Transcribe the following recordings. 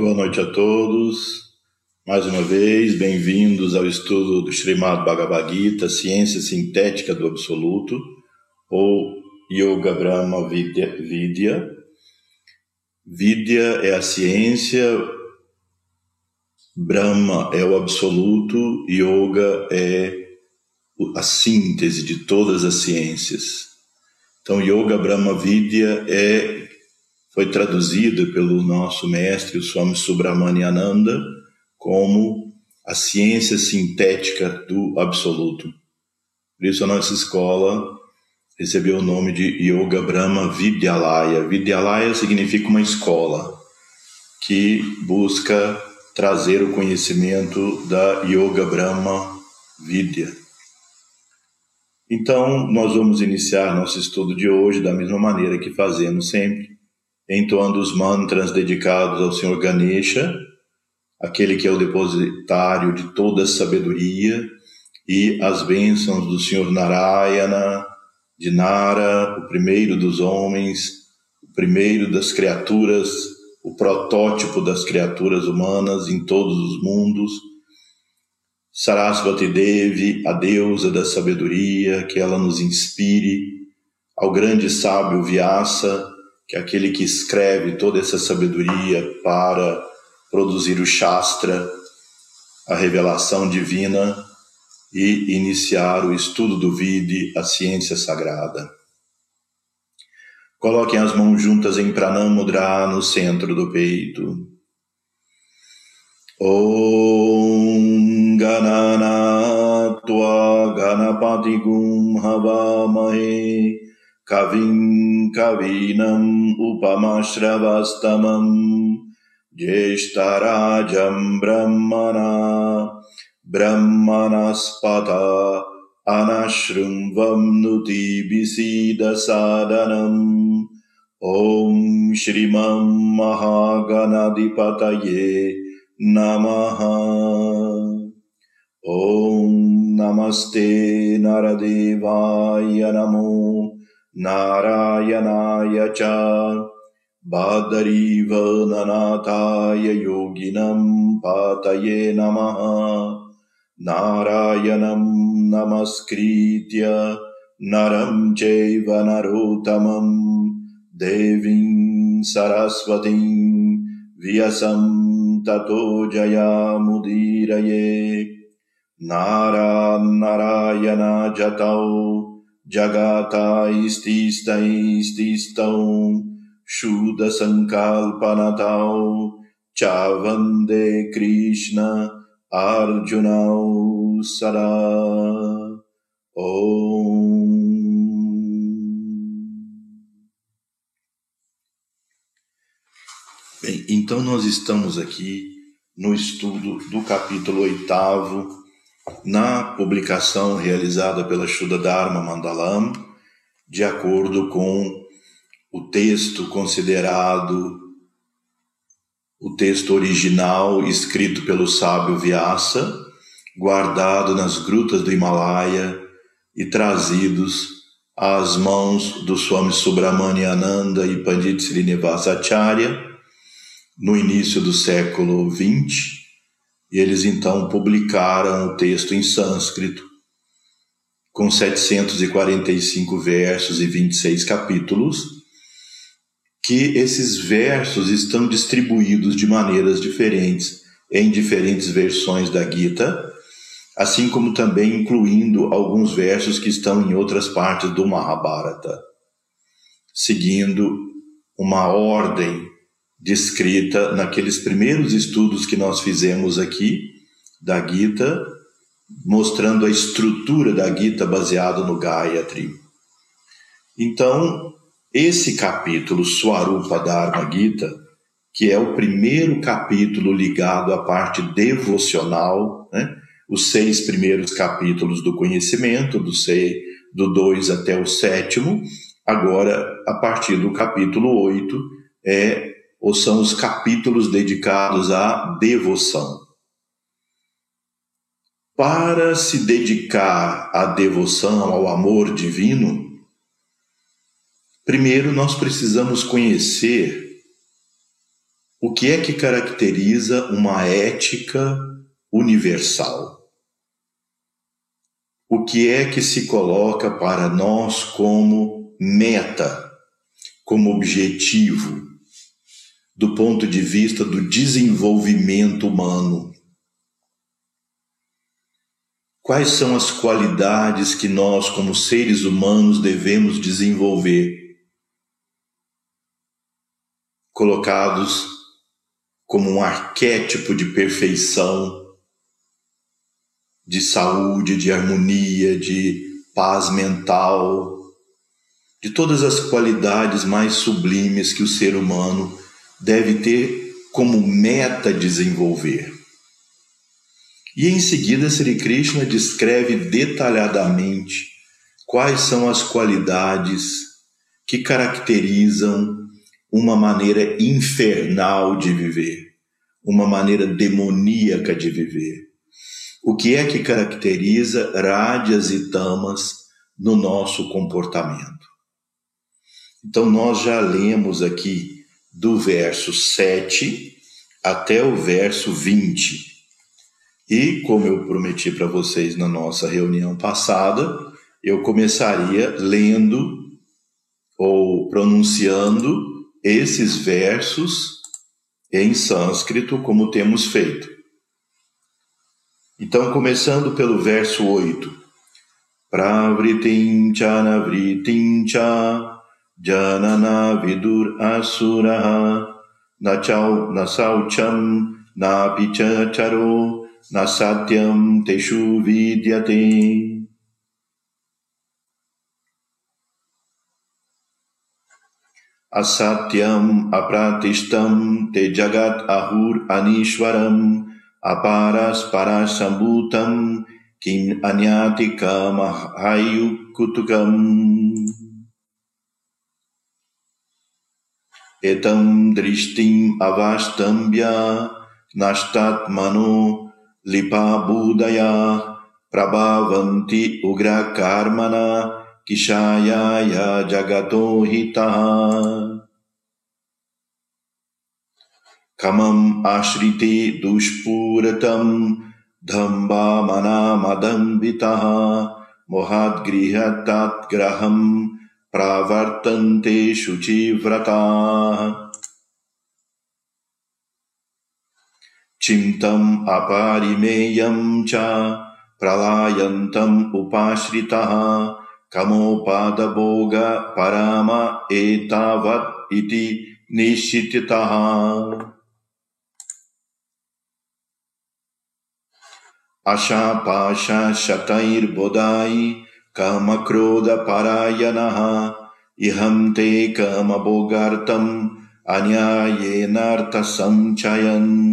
Boa noite a todos. Mais uma vez, bem-vindos ao estudo do Srimad Bhagavad Gita, Ciência Sintética do Absoluto, ou Yoga Brahma Vidya. Vidya, Vidya é a ciência, Brahma é o absoluto, Yoga é a síntese de todas as ciências. Então, Yoga Brahma Vidya é foi traduzido pelo nosso mestre, o Swami Subramaniananda, como a ciência sintética do absoluto. Por isso a nossa escola recebeu o nome de Yoga Brahma Vidyalaya. Vidyalaya significa uma escola que busca trazer o conhecimento da Yoga Brahma Vidya. Então, nós vamos iniciar nosso estudo de hoje da mesma maneira que fazemos sempre, entoando os mantras dedicados ao Senhor Ganesha, aquele que é o depositário de toda a sabedoria, e as bênçãos do Senhor Narayana, de Nara, o primeiro dos homens, o primeiro das criaturas, o protótipo das criaturas humanas em todos os mundos. Sarasvati Devi, a deusa da sabedoria, que ela nos inspire, ao grande sábio Vyasa, que é aquele que escreve toda essa sabedoria para produzir o Shastra, a revelação divina e iniciar o estudo do Vidi, a ciência sagrada. Coloquem as mãos juntas em Pranamudra no centro do peito. Om Ganana Ganapati Gum Havamahe कविम् कवीनम् उपमश्रवस्तमम् ज्येष्ठराजम् ब्रह्मणा ब्रह्मणस्पद अनश्रृङ्गम् नुतिबिसीदसादनम् ॐ श्रीमम् महागणाधिपतये नमः। ॐ नमस्ते नरदेवाय नमो नारायणाय च बादरीव ननाथाय योगिनम् पातये नमः। नारायणम् नमस्कृत्य नरम् चैव नरोत्तमम् देवीम् सरस्वतीम् व्यसम् ततो जयामुदीरये नारान्नरायणा जतौ जगातास्तिस्तैस्तिस्तौ शुद्धसङ्कल्पनतौ च वन्दे कृष्ण अर्जुनौ सदा Om. Bem, então nós estamos aqui no estudo do capítulo oitavo na publicação realizada pela Shuddha Dharma Mandalam, de acordo com o texto considerado o texto original escrito pelo sábio Vyasa, guardado nas grutas do Himalaia e trazidos às mãos do Swami Subramaniananda e Pandit Srinivasa Acharya no início do século XX e eles então publicaram o texto em sânscrito, com 745 versos e 26 capítulos, que esses versos estão distribuídos de maneiras diferentes em diferentes versões da Gita, assim como também incluindo alguns versos que estão em outras partes do Mahabharata, seguindo uma ordem descrita naqueles primeiros estudos que nós fizemos aqui da Gita, mostrando a estrutura da Gita baseado no Gayatri. Então, esse capítulo, Swarupa Dharma Gita, que é o primeiro capítulo ligado à parte devocional, né? os seis primeiros capítulos do conhecimento, do, seis, do dois até o sétimo, agora, a partir do capítulo oito, é ou são os capítulos dedicados à devoção. Para se dedicar à devoção, ao amor divino, primeiro nós precisamos conhecer O que é que caracteriza uma ética universal? O que é que se coloca para nós como meta, como objetivo, do ponto de vista do desenvolvimento humano? Quais são as qualidades que nós, como seres humanos, devemos desenvolver? Colocados como um arquétipo de perfeição, de saúde, de harmonia, de paz mental, de todas as qualidades mais sublimes que o ser humano deve ter como meta desenvolver. E em seguida, Sri Krishna descreve detalhadamente quais são as qualidades que caracterizam uma maneira infernal de viver, uma maneira demoníaca de viver. O que é que caracteriza rádias e tamas no nosso comportamento? Então, nós já lemos aqui do verso 7 até o verso 20. E, como eu prometi para vocês na nossa reunião passada, eu começaria lendo ou pronunciando esses versos em sânscrito, como temos feito. Então, começando pelo verso 8. Pravritim chanavritim जनना विदुरासुरः न चौ न शौचम् नापि च चरो न सत्यम् तेषु विद्यते असत्यम् अप्रातिष्ठम् ते जगत् अहुर् अनीश्वरम् अपारस्परासम्भूतम् किम् अन्याति कमहायुकुतुकम् एतम दृष्टि अवास्तम्या नष्टात्मनो लिपाबूदया, प्रभावन्ति उग्रकार्मणा किशाया जगतो हिता। कमम आश्रिते दुष्पूरतम् धम्बामनामदम्बितः मोहाद्गृहतात् ग्रहम् प्रवर्तन्ते शुचिव्रताः चिन्तम् अपारिमेयम् च प्रलायन्तम् उपाश्रितः। कमोपादभोगपराम एतावत् इति निश्चितः अशापाशशतैर्बुधायि काम क्रोध कामक्रोधपरायणः। इहम ते काम भोगार्थम अन्यायेनार्थ संचयन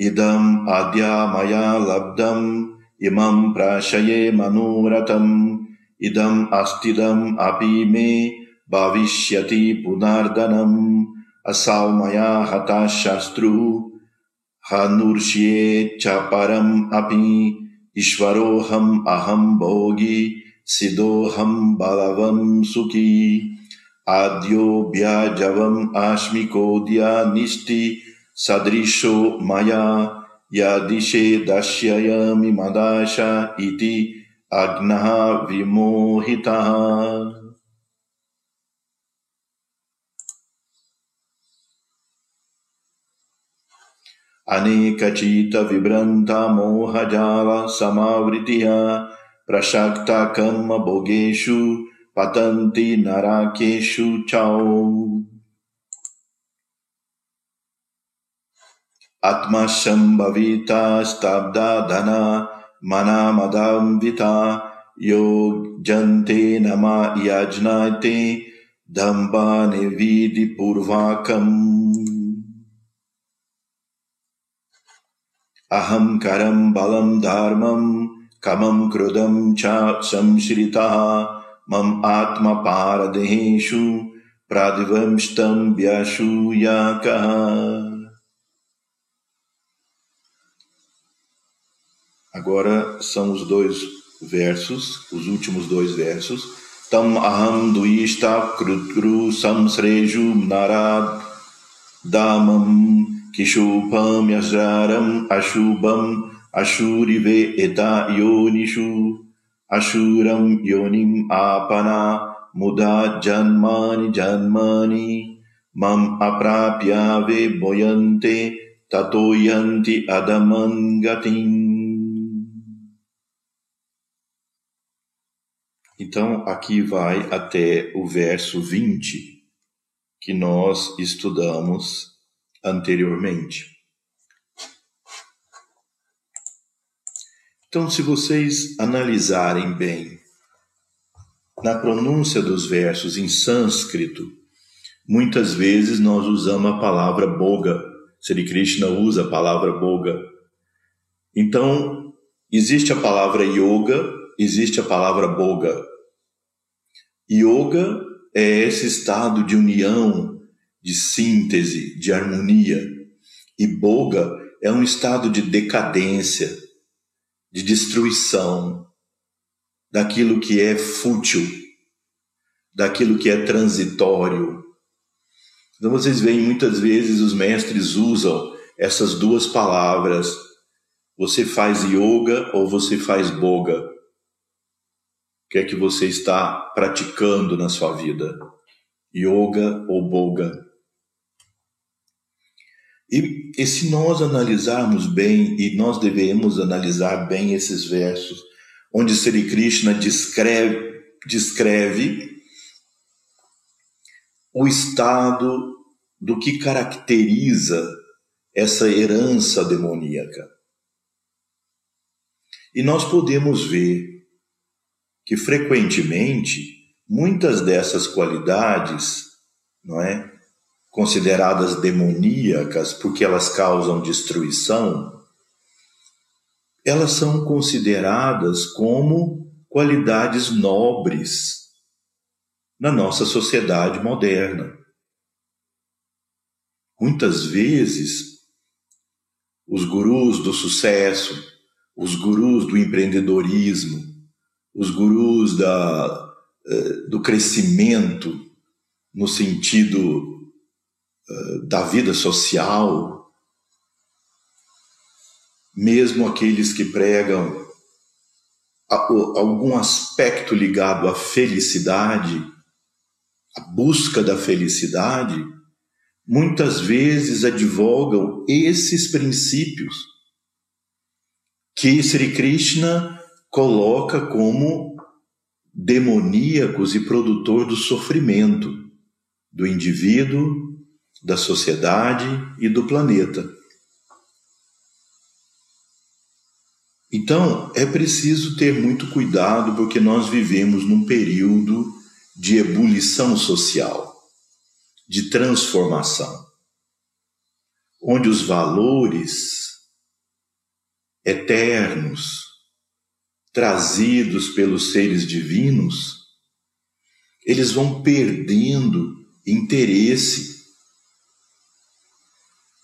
इदम् आद्या मया लब्धम्, इमं प्राशये मनोरथम् इदम् अस्तिदम् अपि मे भविष्यति पुनर्दनम्। असौ मया हतः शत्रुः। हनुर्ष्येच्छपरम् अपि ईश्वरोऽहम् अहम् भोगी सिदोऽहम् बलवम् सुखी। आद्योऽभ्याजवम् आश्मिकोऽद्यानिष्टि सदृशो मया यदिशे दर्शयामि मदाश इति अग्नः विमोहितः। अनेकचीतविभ्रन्थमोहजाल समावृत्या प्रशक्ता कर्मभोगेषु पतन्ति नराकेषु चाओ आत्मसम्भविता स्तब्धा धना मनामदान्विता योजन्ते नम यज्ञायते दम्भानिविधिपूर्वाकम् Aham Karam Balam Dharmam Kamam Krudam Cha Samshritaha Mam Atma Paradeheshu Pradivamstam Vyashu Yakaha. Agora são os dois versos, os últimos dois versos, tam aham duishta krutru samsreju narad damam kishupam yasraram ashubam ashurive eta yonishu ashuram yonim apana muda janmani janmani mam aprapyave boyante tatoyanti adamangatim Então, aqui vai até o verso 20, que nós estudamos anteriormente. Então, se vocês analisarem bem na pronúncia dos versos em sânscrito, muitas vezes nós usamos a palavra boga. Sri Krishna usa a palavra boga. Então, existe a palavra yoga, existe a palavra boga. Yoga é esse estado de união, de síntese, de harmonia. E boga é um estado de decadência, de destruição daquilo que é fútil, daquilo que é transitório. Então vocês veem muitas vezes os mestres usam essas duas palavras. Você faz yoga ou você faz boga? O que é que você está praticando na sua vida? Yoga ou boga? E, e se nós analisarmos bem, e nós devemos analisar bem esses versos, onde Sri Krishna descreve, descreve o estado do que caracteriza essa herança demoníaca. E nós podemos ver que frequentemente muitas dessas qualidades, não é, consideradas demoníacas porque elas causam destruição, elas são consideradas como qualidades nobres na nossa sociedade moderna. Muitas vezes, os gurus do sucesso, os gurus do empreendedorismo, os gurus da, eh, do crescimento no sentido da vida social, mesmo aqueles que pregam algum aspecto ligado à felicidade, à busca da felicidade, muitas vezes advogam esses princípios que Sri Krishna coloca como demoníacos e produtor do sofrimento do indivíduo da sociedade e do planeta. Então, é preciso ter muito cuidado porque nós vivemos num período de ebulição social, de transformação, onde os valores eternos trazidos pelos seres divinos, eles vão perdendo interesse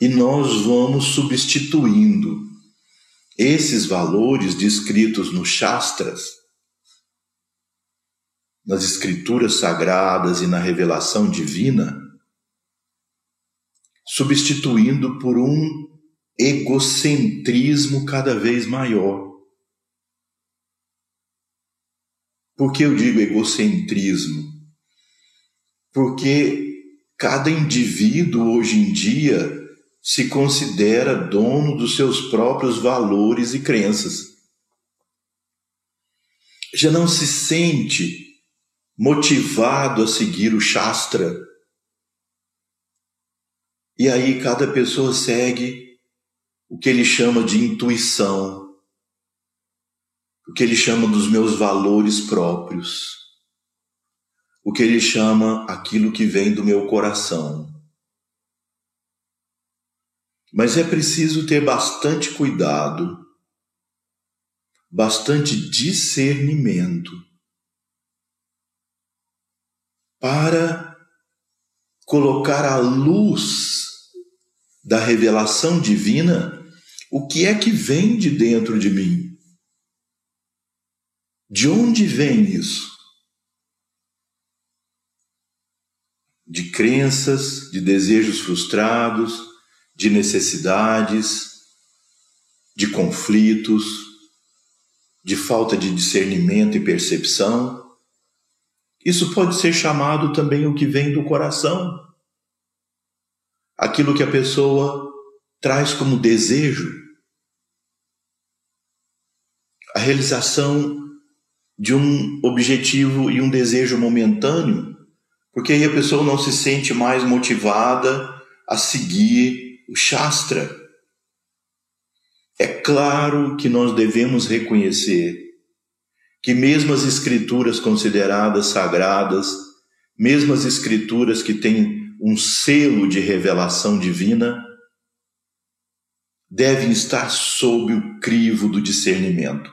e nós vamos substituindo esses valores descritos nos Shastras, nas escrituras sagradas e na revelação divina, substituindo por um egocentrismo cada vez maior. Por que eu digo egocentrismo? Porque cada indivíduo hoje em dia se considera dono dos seus próprios valores e crenças. Já não se sente motivado a seguir o Shastra. E aí cada pessoa segue o que ele chama de intuição, o que ele chama dos meus valores próprios, o que ele chama aquilo que vem do meu coração. Mas é preciso ter bastante cuidado, bastante discernimento para colocar à luz da revelação divina o que é que vem de dentro de mim. De onde vem isso? de crenças, de desejos frustrados, de necessidades, de conflitos, de falta de discernimento e percepção. Isso pode ser chamado também o que vem do coração. Aquilo que a pessoa traz como desejo. A realização de um objetivo e um desejo momentâneo, porque aí a pessoa não se sente mais motivada a seguir o Shastra é claro que nós devemos reconhecer que, mesmo as escrituras consideradas sagradas, mesmo as escrituras que têm um selo de revelação divina, devem estar sob o crivo do discernimento.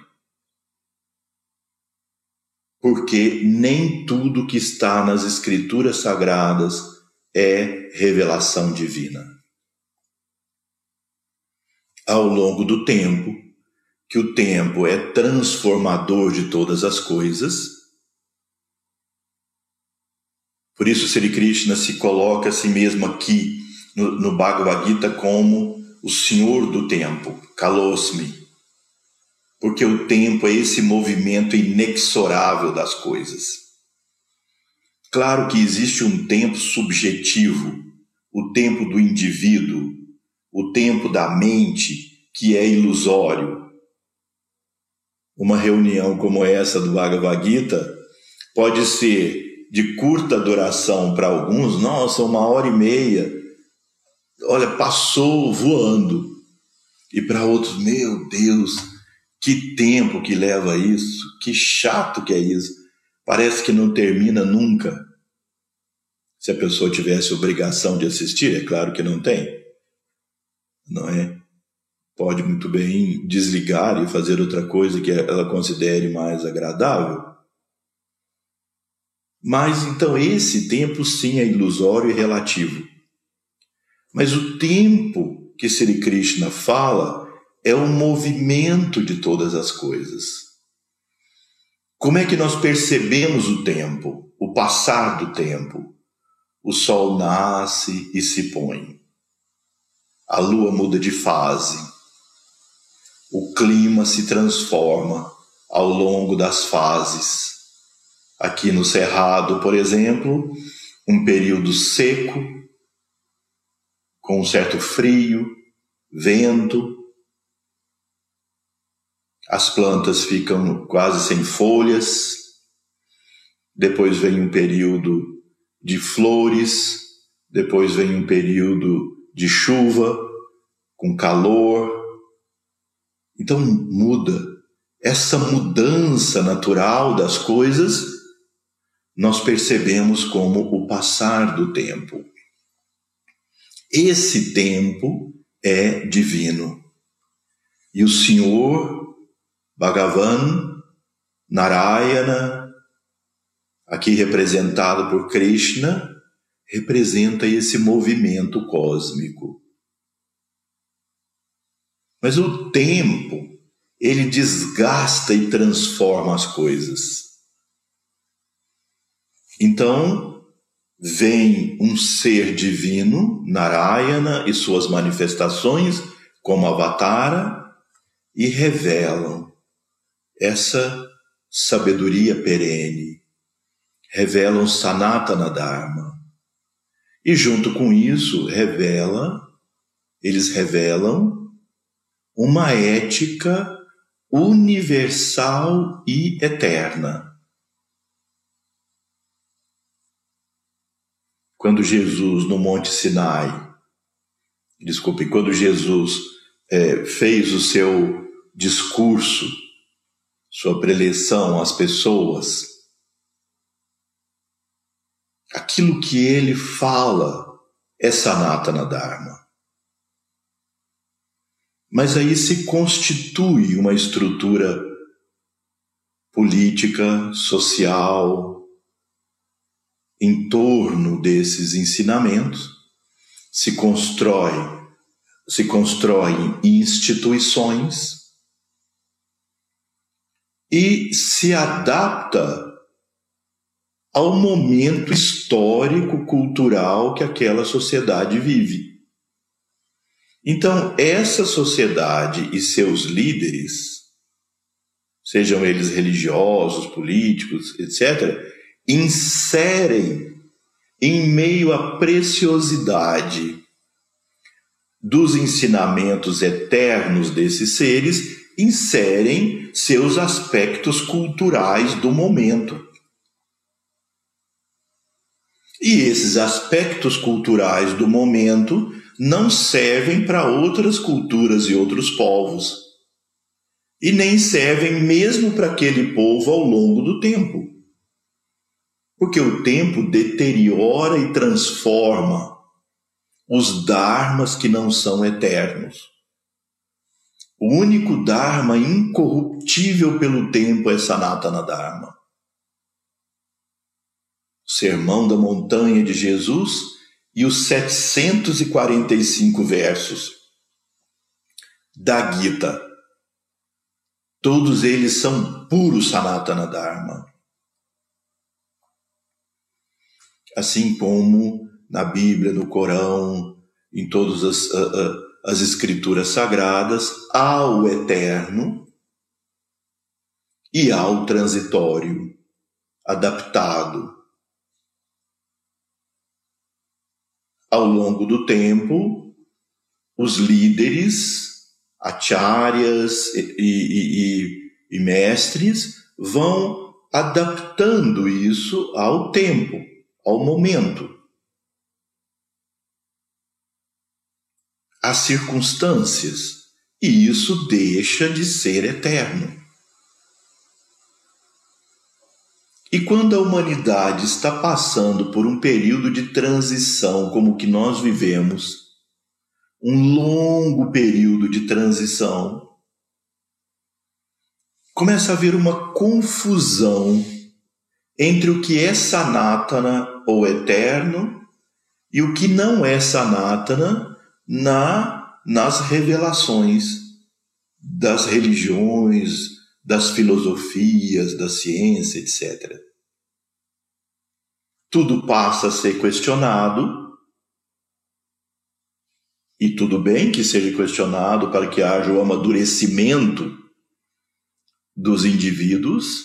Porque nem tudo que está nas escrituras sagradas é revelação divina ao longo do tempo, que o tempo é transformador de todas as coisas. Por isso, Sri Krishna se coloca a si mesmo aqui no, no Bhagavad Gita como o Senhor do tempo, Kalosmi, porque o tempo é esse movimento inexorável das coisas. Claro que existe um tempo subjetivo, o tempo do indivíduo, o tempo da mente que é ilusório. Uma reunião como essa do Bhagavad Gita pode ser de curta duração para alguns, nossa, uma hora e meia, olha, passou voando. E para outros, meu Deus, que tempo que leva isso, que chato que é isso. Parece que não termina nunca. Se a pessoa tivesse obrigação de assistir, é claro que não tem não é? Pode muito bem desligar e fazer outra coisa que ela considere mais agradável. Mas então esse tempo sim é ilusório e relativo. Mas o tempo que Sri Krishna fala é o movimento de todas as coisas. Como é que nós percebemos o tempo, o passar do tempo? O sol nasce e se põe a lua muda de fase, o clima se transforma ao longo das fases. Aqui no Cerrado, por exemplo, um período seco, com um certo frio, vento, as plantas ficam quase sem folhas, depois vem um período de flores, depois vem um período de chuva, com calor. Então muda. Essa mudança natural das coisas nós percebemos como o passar do tempo. Esse tempo é divino. E o Senhor Bhagavan Narayana, aqui representado por Krishna, representa esse movimento cósmico. Mas o tempo, ele desgasta e transforma as coisas. Então, vem um ser divino, Narayana e suas manifestações, como Avatara, e revelam essa sabedoria perene, revelam Sanatana Dharma. E junto com isso, revela, eles revelam uma ética universal e eterna. Quando Jesus, no Monte Sinai, desculpe, quando Jesus é, fez o seu discurso, sua preleção às pessoas, aquilo que ele fala é Sanatana Dharma. Mas aí se constitui uma estrutura política, social, em torno desses ensinamentos, se constrói, se constroem instituições e se adapta ao momento histórico, cultural que aquela sociedade vive. Então, essa sociedade e seus líderes, sejam eles religiosos, políticos, etc., inserem em meio à preciosidade dos ensinamentos eternos desses seres, inserem seus aspectos culturais do momento. E esses aspectos culturais do momento não servem para outras culturas e outros povos. E nem servem mesmo para aquele povo ao longo do tempo. Porque o tempo deteriora e transforma os dharmas que não são eternos. O único dharma incorruptível pelo tempo é Sanatana Dharma. Sermão da Montanha de Jesus e os 745 versos da Gita. Todos eles são puro Sanatana Dharma. assim como na Bíblia, no Corão, em todas as, uh, uh, as escrituras sagradas, há o eterno e há o transitório, adaptado. Ao longo do tempo, os líderes, acharyas e, e, e, e mestres vão adaptando isso ao tempo ao momento, às circunstâncias, e isso deixa de ser eterno. E quando a humanidade está passando por um período de transição como o que nós vivemos, um longo período de transição, começa a haver uma confusão entre o que é Sanatana ou eterno e o que não é Sanatana na, nas revelações das religiões, das filosofias, da ciência, etc. Tudo passa a ser questionado, e tudo bem que seja questionado para que haja o amadurecimento dos indivíduos,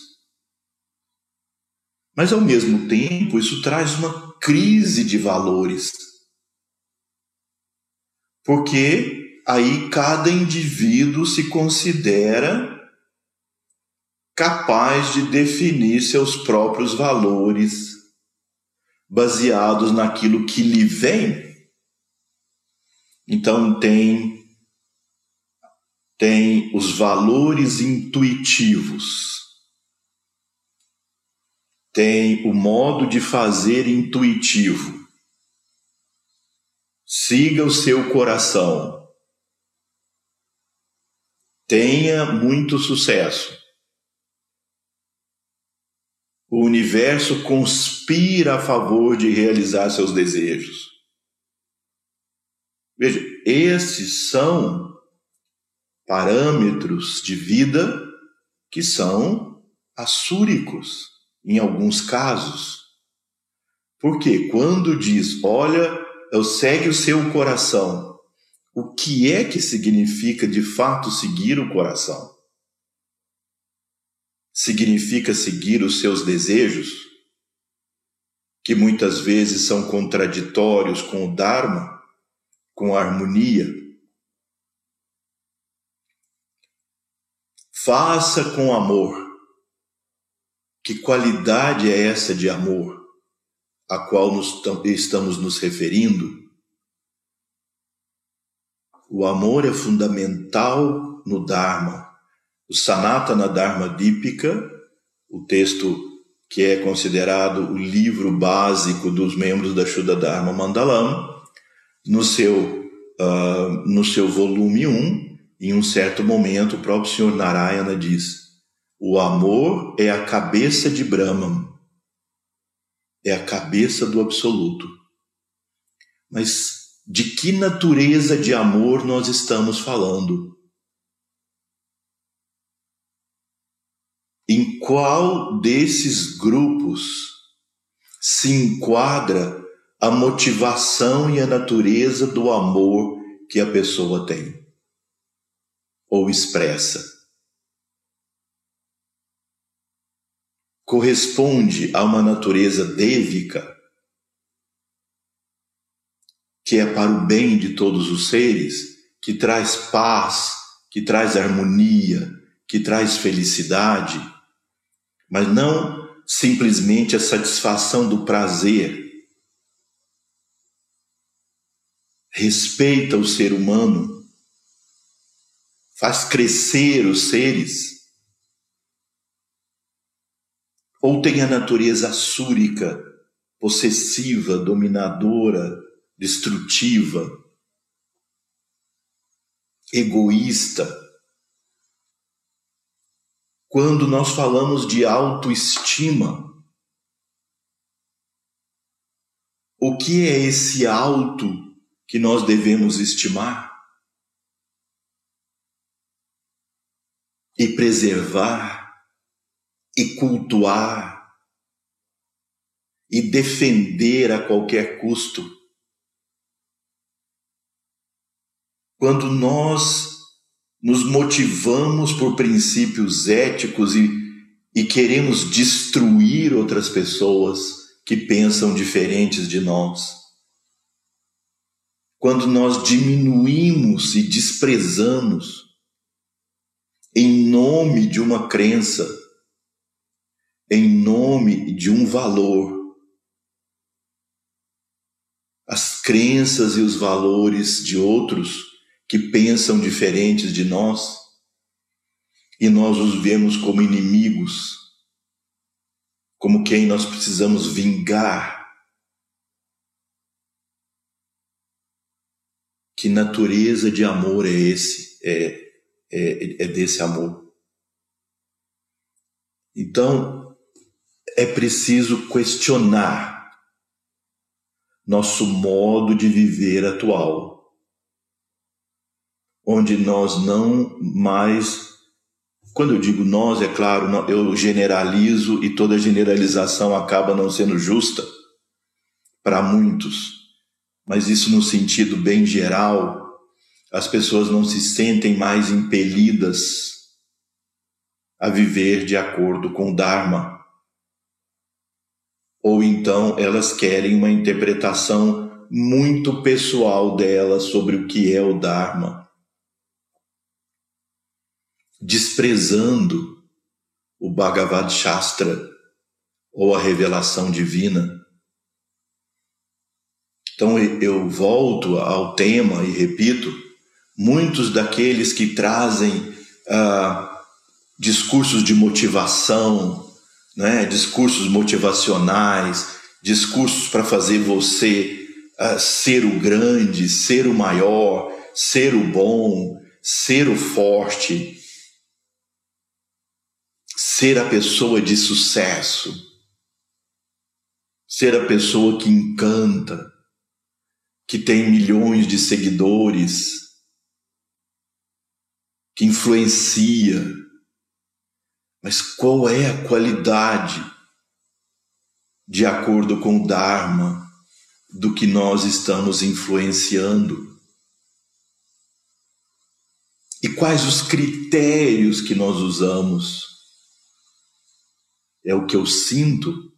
mas, ao mesmo tempo, isso traz uma crise de valores. Porque aí cada indivíduo se considera capaz de definir seus próprios valores baseados naquilo que lhe vem. Então tem tem os valores intuitivos tem o modo de fazer intuitivo. Siga o seu coração. Tenha muito sucesso. O universo conspira a favor de realizar seus desejos. Veja, esses são parâmetros de vida que são assúricos em alguns casos. Porque quando diz, olha, eu segue o seu coração, o que é que significa de fato seguir o coração? Significa seguir os seus desejos, que muitas vezes são contraditórios com o Dharma, com a harmonia. Faça com amor que qualidade é essa de amor a qual nos, estamos nos referindo? O amor é fundamental no Dharma. O Sanatana Dharma Dipika, o texto que é considerado o livro básico dos membros da Shuddha Dharma Mandalam, no seu, uh, no seu volume 1, em um certo momento, o próprio Sr. Narayana diz o amor é a cabeça de Brahman, é a cabeça do absoluto. Mas de que natureza de amor nós estamos falando? Em qual desses grupos se enquadra a motivação e a natureza do amor que a pessoa tem ou expressa. Corresponde a uma natureza dévica, que é para o bem de todos os seres, que traz paz, que traz harmonia, que traz felicidade, mas não simplesmente a satisfação do prazer. Respeita o ser humano, faz crescer os seres. Ou tem a natureza súrica, possessiva, dominadora, destrutiva, egoísta. Quando nós falamos de autoestima, o que é esse alto que nós devemos estimar e preservar e cultuar e defender a qualquer custo? Quando nós nos motivamos por princípios éticos e, e queremos destruir outras pessoas que pensam diferentes de nós. Quando nós diminuímos e desprezamos em nome de uma crença, em nome de um valor, as crenças e os valores de outros que pensam diferentes de nós e nós os vemos como inimigos, como quem nós precisamos vingar. Que natureza de amor é esse? É, é, é desse amor. Então, é preciso questionar nosso modo de viver atual onde nós não mais. Quando eu digo nós, é claro, eu generalizo e toda generalização acaba não sendo justa para muitos, mas isso no sentido bem geral, as pessoas não se sentem mais impelidas a viver de acordo com o Dharma. Ou então elas querem uma interpretação muito pessoal delas sobre o que é o Dharma desprezando o Bhagavad Shastra ou a revelação divina. Então eu volto ao tema e repito: muitos daqueles que trazem ah, discursos de motivação, né, discursos motivacionais, discursos para fazer você ah, ser o grande, ser o maior, ser o bom, ser o forte, ser a pessoa de sucesso, ser a pessoa que encanta, que tem milhões de seguidores, que influencia. Mas qual é a qualidade, de acordo com o Dharma, do que nós estamos influenciando? E quais os critérios que nós usamos? É o que eu sinto,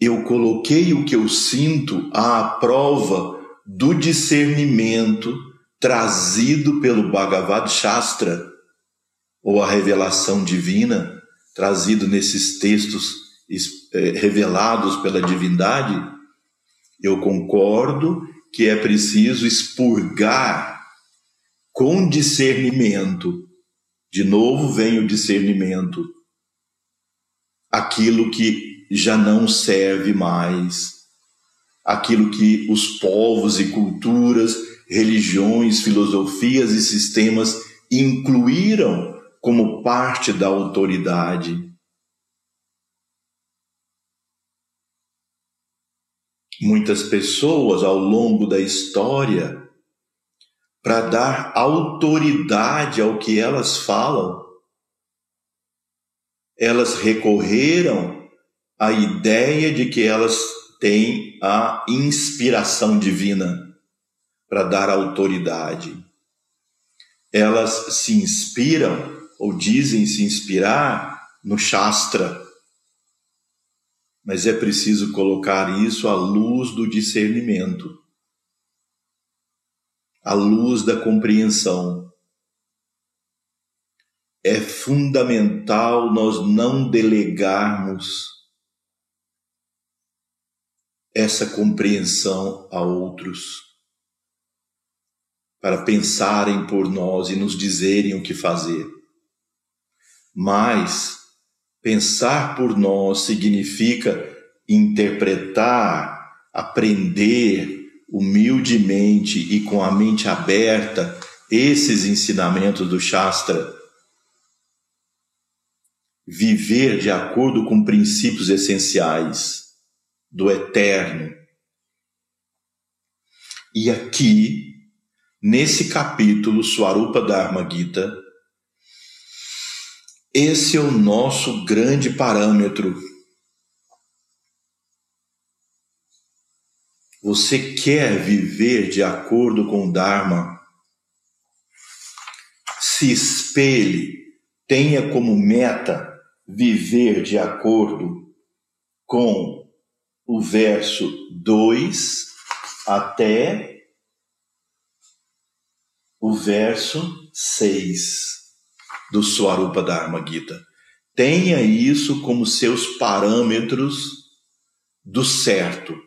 eu coloquei o que eu sinto à prova do discernimento trazido pelo Bhagavad Shastra, ou a revelação divina, trazido nesses textos é, revelados pela divindade, eu concordo que é preciso expurgar com discernimento de novo vem o discernimento. Aquilo que já não serve mais, aquilo que os povos e culturas, religiões, filosofias e sistemas incluíram como parte da autoridade. Muitas pessoas ao longo da história para dar autoridade ao que elas falam. Elas recorreram a ideia de que elas têm a inspiração divina para dar autoridade. Elas se inspiram ou dizem se inspirar no Shastra, mas é preciso colocar isso à luz do discernimento, à luz da compreensão. É fundamental nós não delegarmos essa compreensão a outros, para pensarem por nós e nos dizerem o que fazer. Mas Pensar por nós significa interpretar, aprender humildemente e com a mente aberta esses ensinamentos do Shastra. Viver de acordo com princípios essenciais do eterno. E aqui, nesse capítulo, Swarupa Dharma Gita, esse é o nosso grande parâmetro. Você quer viver de acordo com o Dharma? Se espelhe, tenha como meta viver de acordo com o verso 2 até o verso 6 do Swarupa Dharma Gita. Tenha isso como seus parâmetros do certo,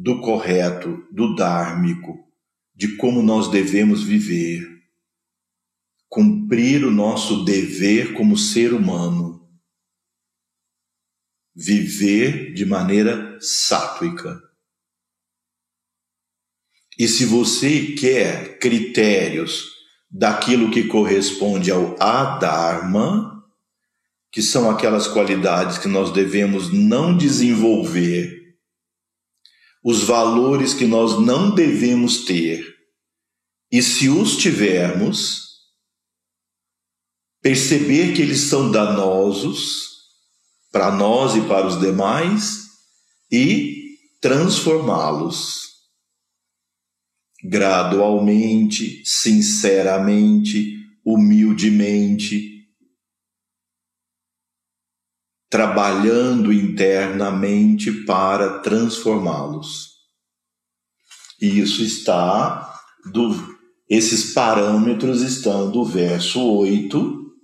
do correto, do dármico, de como nós devemos viver, cumprir o nosso dever como ser humano, viver de maneira sátuica. E se você quer critérios daquilo que corresponde ao Adharma, que são aquelas qualidades que nós devemos não desenvolver, os valores que nós não devemos ter, e se os tivermos, perceber que eles são danosos para nós e para os demais e transformá-los gradualmente, sinceramente, humildemente, trabalhando internamente para transformá-los. E isso está do esses parâmetros estão do verso 8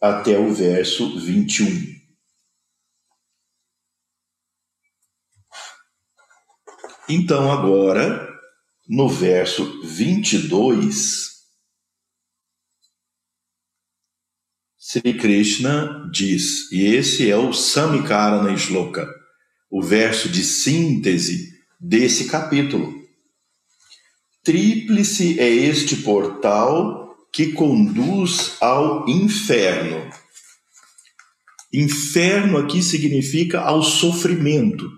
até o verso 21. Então agora no verso 22, Sri Krishna diz, e esse é o Samikarana Shloka, o verso de síntese desse capítulo. Tríplice é este portal que conduz ao inferno. Inferno aqui significa ao sofrimento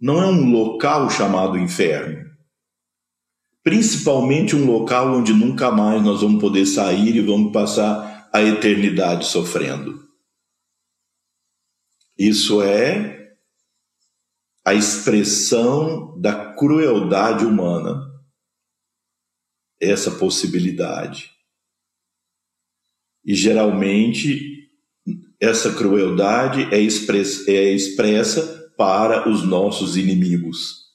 não é um local chamado inferno. Principalmente um local onde nunca mais nós vamos poder sair e vamos passar a eternidade sofrendo. Isso é a expressão da crueldade humana. Essa possibilidade. E geralmente essa crueldade é, expressa, é expressa para os nossos inimigos.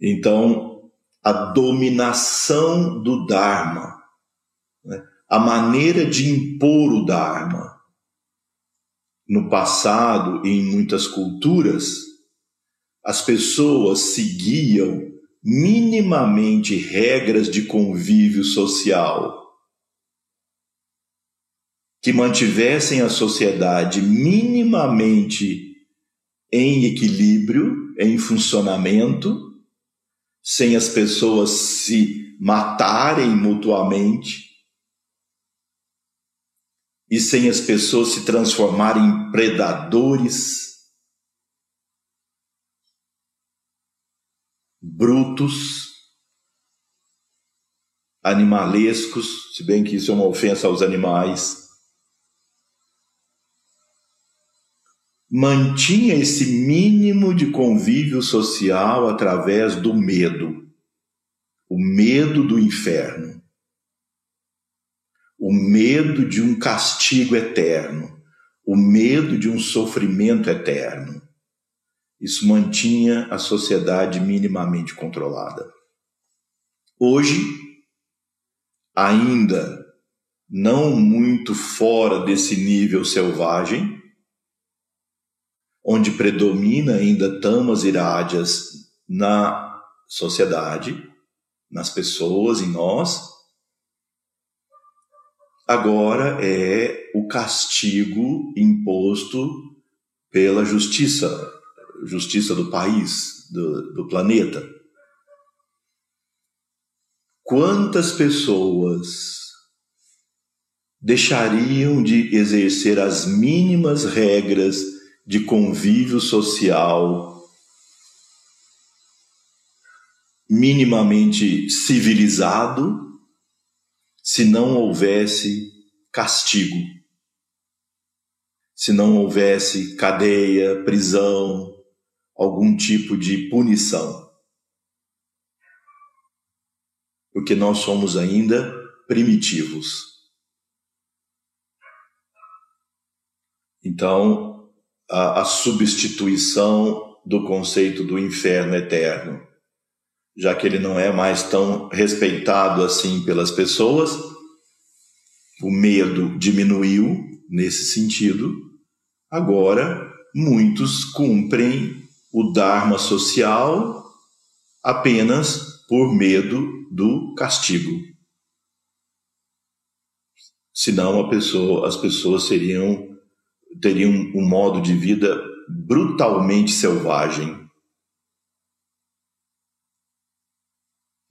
Então, a dominação do Dharma? A maneira de impor o Dharma. No passado, em muitas culturas, as pessoas seguiam minimamente regras de convívio social que mantivessem a sociedade minimamente em equilíbrio, em funcionamento, sem as pessoas se matarem mutuamente e sem as pessoas se transformarem em predadores, brutos, animalescos, se bem que isso é uma ofensa aos animais. Mantinha esse mínimo de convívio social através do medo, o medo do inferno, o medo de um castigo eterno, o medo de um sofrimento eterno. Isso mantinha a sociedade minimamente controlada. Hoje, ainda não muito fora desse nível selvagem, onde predomina ainda tamas irádias na sociedade, nas pessoas, em nós, agora é o castigo imposto pela justiça, justiça do país, do, do planeta. Quantas pessoas deixariam de exercer as mínimas regras de convívio social minimamente civilizado se não houvesse castigo, se não houvesse cadeia, prisão, algum tipo de punição. porque nós somos ainda primitivos. Então, a, a substituição do conceito do inferno eterno, já que ele não é mais tão respeitado assim pelas pessoas, o medo diminuiu nesse sentido. Agora, muitos cumprem o Dharma social apenas por medo do castigo. Senão pessoa, as pessoas seriam teriam um modo de vida brutalmente selvagem.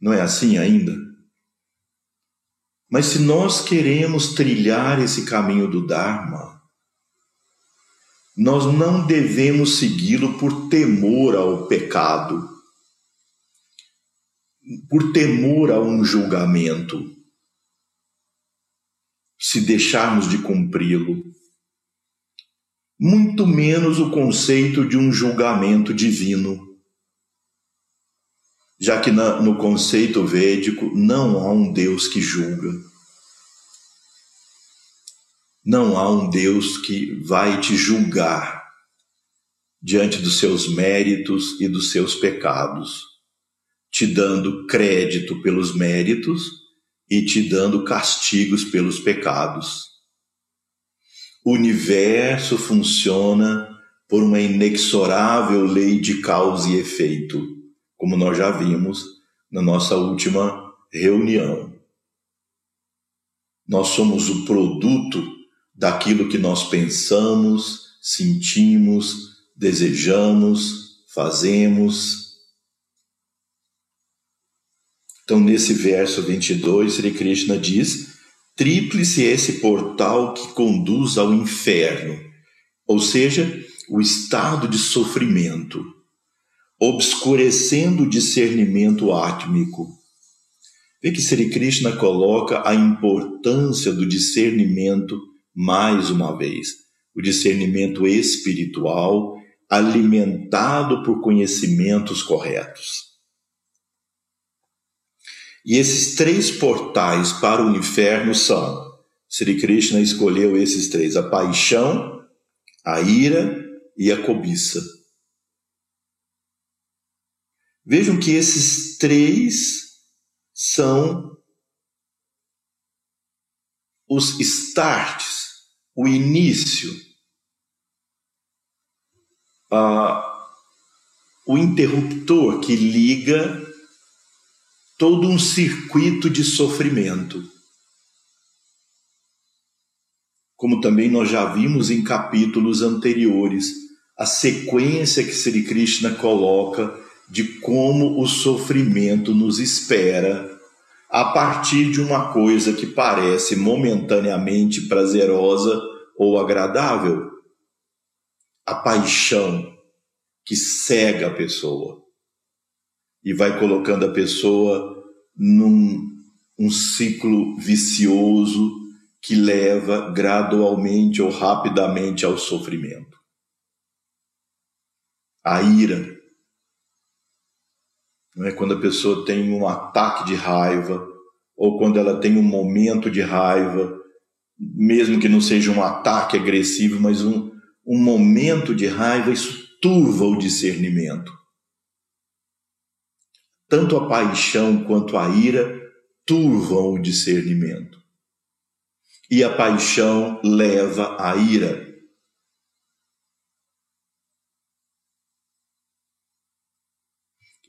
Não é assim ainda? Mas se nós queremos trilhar esse caminho do Dharma, nós não devemos segui-lo por temor ao pecado por temor a um julgamento, se deixarmos de cumpri-lo, muito menos o conceito de um julgamento divino, já que na, no conceito védico não há um Deus que julga. Não há um Deus que vai te julgar diante dos seus méritos e dos seus pecados te dando crédito pelos méritos e te dando castigos pelos pecados. O universo funciona por uma inexorável lei de causa e efeito, como nós já vimos na nossa última reunião. Nós somos o produto daquilo que nós pensamos, sentimos, desejamos, fazemos Então, nesse verso 22, Sri Krishna diz: tríplice esse portal que conduz ao inferno, ou seja, o estado de sofrimento, obscurecendo o discernimento átmico. Vê que Sri Krishna coloca a importância do discernimento mais uma vez, o discernimento espiritual alimentado por conhecimentos corretos. E esses três portais para o inferno são: Sri Krishna escolheu esses três: a paixão, a ira e a cobiça. Vejam que esses três são os starts, o início, o interruptor que liga todo um circuito de sofrimento. Como também nós já vimos em capítulos anteriores, a sequência que Sri Krishna coloca de como o sofrimento nos espera a partir de uma coisa que parece momentaneamente prazerosa ou agradável. A paixão que cega a pessoa e vai colocando a pessoa num, um ciclo vicioso que leva gradualmente ou rapidamente ao sofrimento. A ira é quando a pessoa tem um ataque de raiva ou quando ela tem um momento de raiva, mesmo que não seja um ataque agressivo, mas um, um momento de raiva, isso turva o discernimento. Tanto a paixão quanto a ira turvam o discernimento. E a paixão leva à ira.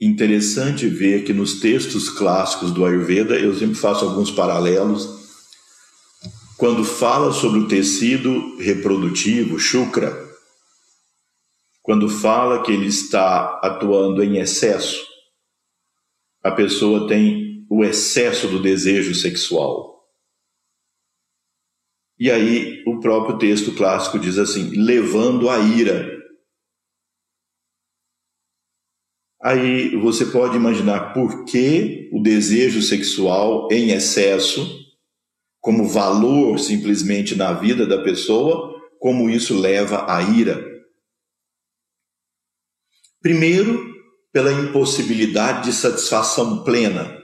Interessante ver que nos textos clássicos do Ayurveda, eu sempre faço alguns paralelos. Quando fala sobre o tecido reprodutivo, Shukra, quando fala que ele está atuando em excesso, a pessoa tem o excesso do desejo sexual. E aí o próprio texto clássico diz assim: levando a ira. Aí você pode imaginar por que o desejo sexual em excesso, como valor simplesmente na vida da pessoa, como isso leva à ira. Primeiro, pela impossibilidade de satisfação plena,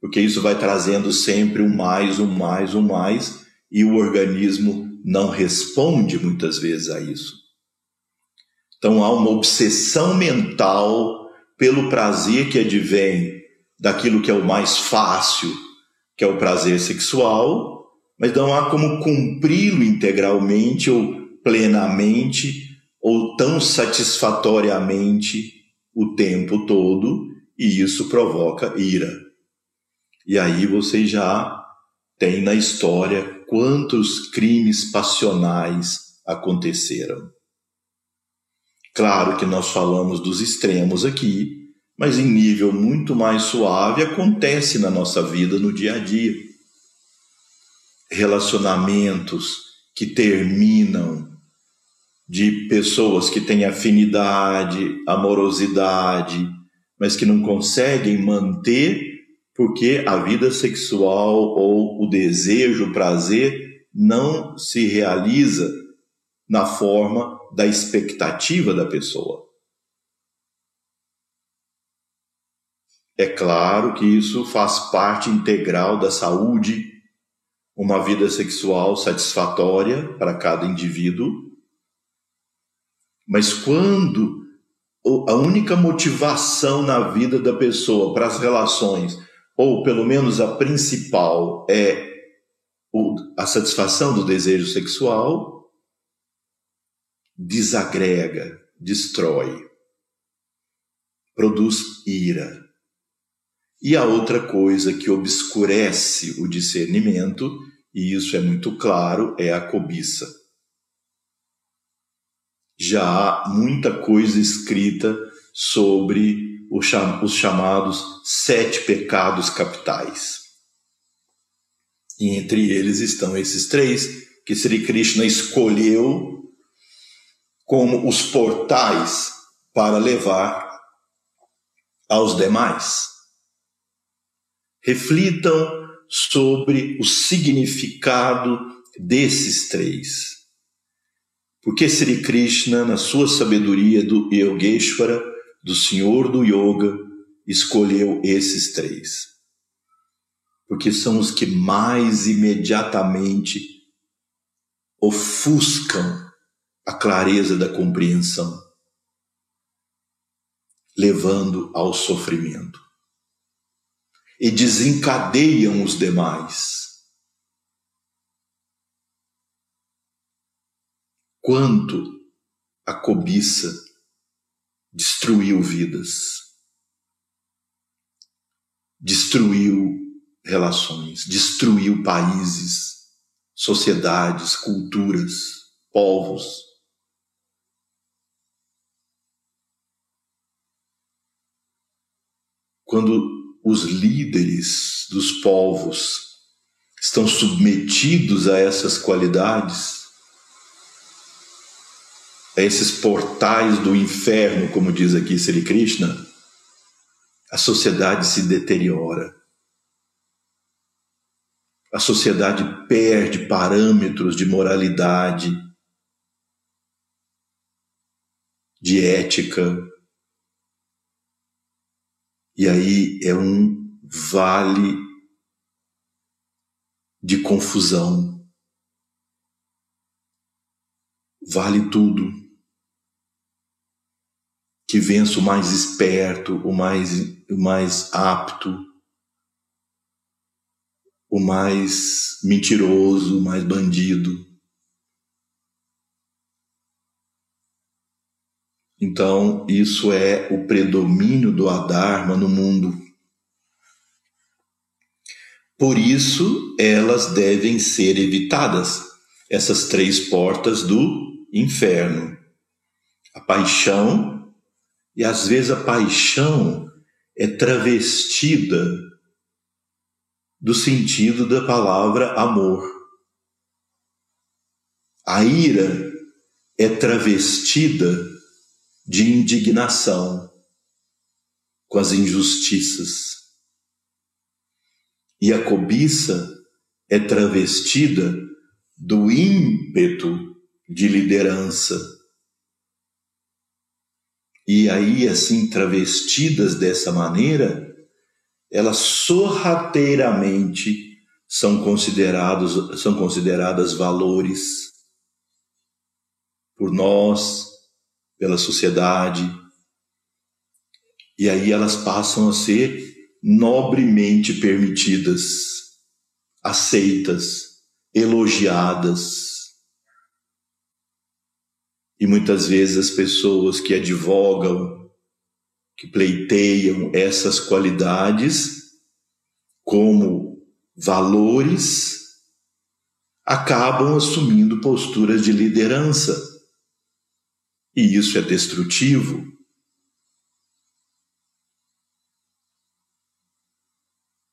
porque isso vai trazendo sempre um mais, um mais, um mais, e o organismo não responde muitas vezes a isso. Então há uma obsessão mental pelo prazer que advém daquilo que é o mais fácil, que é o prazer sexual, mas não há como cumpri-lo integralmente ou plenamente ou tão satisfatoriamente o tempo todo, e isso provoca ira. E aí você já tem na história quantos crimes passionais aconteceram. Claro que nós falamos dos extremos aqui, mas em nível muito mais suave acontece na nossa vida no dia a dia. Relacionamentos que terminam de pessoas que têm afinidade, amorosidade, mas que não conseguem manter porque a vida sexual ou o desejo, o prazer não se realiza na forma da expectativa da pessoa. É claro que isso faz parte integral da saúde, uma vida sexual satisfatória para cada indivíduo, mas quando a única motivação na vida da pessoa para as relações, ou pelo menos a principal, é a satisfação do desejo sexual, desagrega, destrói, produz ira. E a outra coisa que obscurece o discernimento, e isso é muito claro, é a cobiça já há muita coisa escrita sobre os chamados sete pecados capitais. E entre eles estão esses três que Sri Krishna escolheu como os portais para levar aos demais. Reflitam sobre o significado desses três. Porque Sri Krishna, na sua sabedoria do Yogeshwara, do Senhor do Yoga, escolheu esses três? Porque são os que mais imediatamente ofuscam a clareza da compreensão, levando ao sofrimento. E desencadeiam os demais quanto a cobiça destruiu vidas, destruiu relações, destruiu países, sociedades, culturas, povos. Quando os líderes dos povos estão submetidos a essas qualidades, a esses portais do inferno, como diz aqui Sri Krishna, a sociedade se deteriora. A sociedade perde parâmetros de moralidade, de ética. E aí é um vale de confusão. Vale tudo. Que vença o mais esperto, o mais, o mais apto, o mais mentiroso, o mais bandido. Então, isso é o predomínio do Adharma no mundo. Por isso, elas devem ser evitadas, essas três portas do inferno. A paixão, e às vezes a paixão é travestida do sentido da palavra amor. A ira é travestida de indignação com as injustiças. E a cobiça é travestida do ímpeto de liderança. E aí, assim, travestidas dessa maneira, elas sorrateiramente são considerados são consideradas valores por nós, pela sociedade. E aí elas passam a ser nobremente permitidas, aceitas, elogiadas. E muitas vezes as pessoas que advogam que pleiteiam essas qualidades como valores acabam assumindo posturas de liderança. E isso é destrutivo.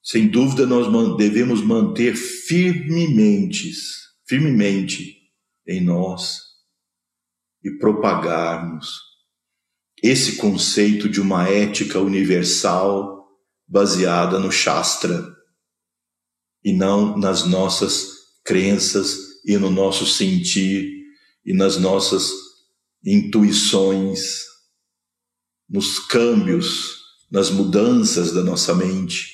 Sem dúvida, nós devemos manter firmemente, firmemente em nós e propagarmos esse conceito de uma ética universal baseada no Shastra e não nas nossas crenças e no nosso sentir e nas nossas intuições, nos câmbios, nas mudanças da nossa mente,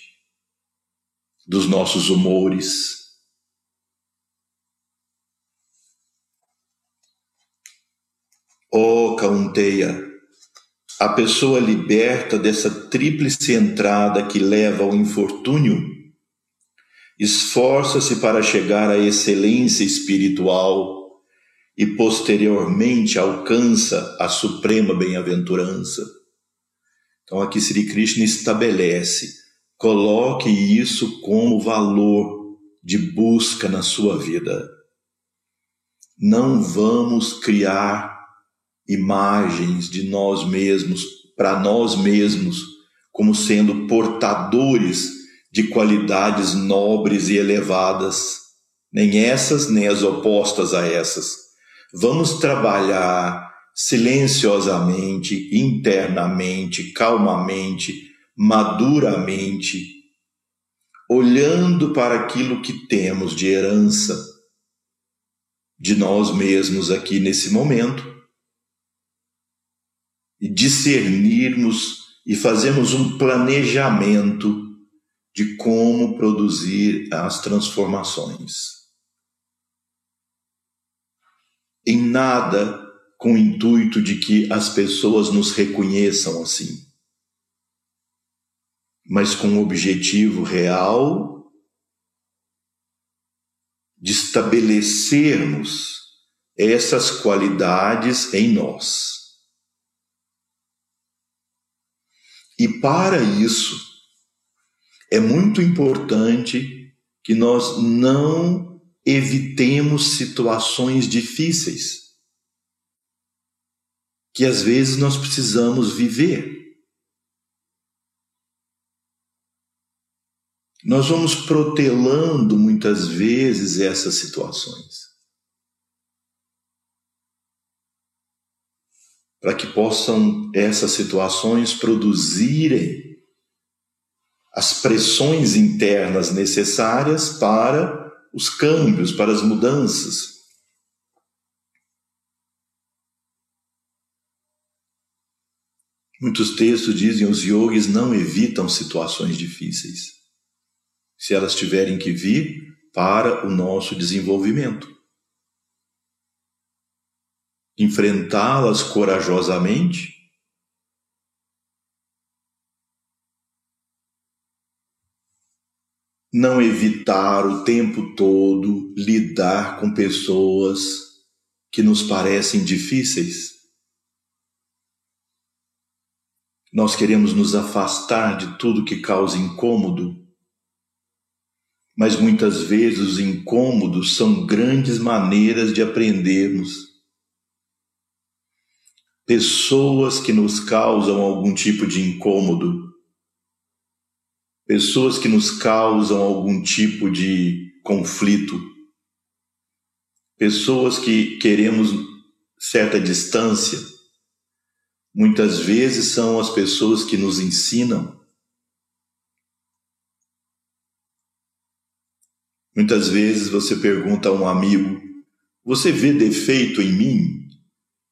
dos nossos humores. Oh, Kaunteya, a pessoa liberta dessa tríplice entrada que leva ao infortúnio esforça-se para chegar à excelência espiritual e posteriormente alcança a suprema bem-aventurança. Então aqui Sri Krishna estabelece, coloque isso como valor de busca na sua vida. Não vamos criar imagens de nós mesmos para nós mesmos como sendo portadores de qualidades nobres e elevadas, nem essas nem as opostas a essas. Vamos trabalhar silenciosamente, internamente, calmamente, maduramente, olhando para aquilo que temos de herança de nós mesmos aqui nesse momento e discernirmos e fazermos um planejamento de como produzir as transformações. Em nada com o intuito de que as pessoas nos reconheçam assim, mas com o objetivo real de estabelecermos essas qualidades em nós. E para isso, é muito importante que nós não evitemos situações difíceis que às vezes nós precisamos viver. Nós vamos protelando muitas vezes essas situações. para que possam essas situações produzirem as pressões internas necessárias para os câmbios, para as mudanças. Muitos textos dizem os yogis não evitam situações difíceis, se elas tiverem que vir para o nosso desenvolvimento. Enfrentá-las corajosamente não evitar o tempo todo lidar com pessoas que nos parecem difíceis. Nós queremos nos afastar de tudo que causa incômodo, mas muitas vezes os incômodos são grandes maneiras de aprendermos. Pessoas que nos causam algum tipo de incômodo pessoas que nos causam algum tipo de conflito, pessoas que queremos certa distância, muitas vezes são as pessoas que nos ensinam. Muitas vezes você pergunta a um amigo: Você vê defeito em mim?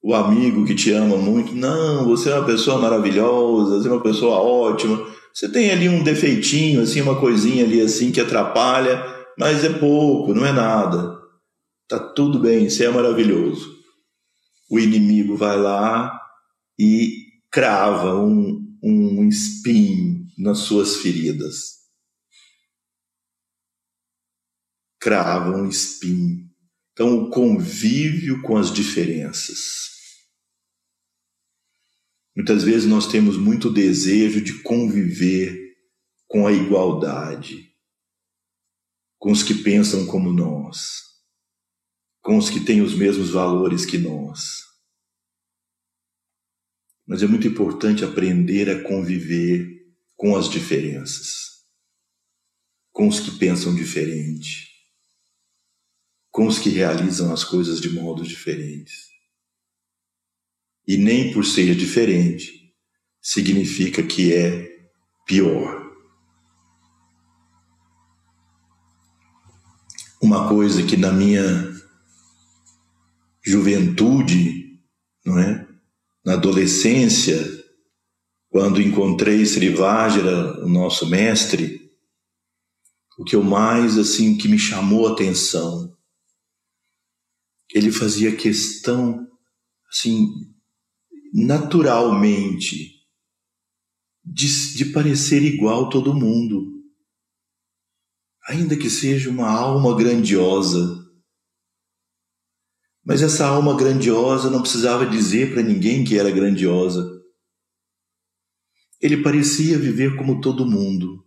O amigo que te ama muito, não, você é uma pessoa maravilhosa, você é uma pessoa ótima. Você tem ali um defeitinho, assim, uma coisinha ali assim que atrapalha, mas é pouco, não é nada. Tá tudo bem, você é maravilhoso. O inimigo vai lá e crava um, um espinho nas suas feridas. Crava um espinho. Então, o convívio com as diferenças Muitas vezes nós temos muito desejo de conviver com a igualdade, com os que pensam como nós, com os que têm os mesmos valores que nós. Mas é muito importante aprender a conviver com as diferenças, com os que pensam diferente, com os que realizam as coisas de modos diferentes. E nem por ser diferente significa que é pior. Uma coisa que na minha juventude, não é? Na adolescência, quando encontrei Srivajra, o nosso mestre, o que eu mais assim que me chamou a atenção, ele fazia questão assim naturalmente de, de parecer igual todo mundo, ainda que seja uma alma grandiosa. Mas essa alma grandiosa não precisava dizer para ninguém que era grandiosa. Ele parecia viver como todo mundo.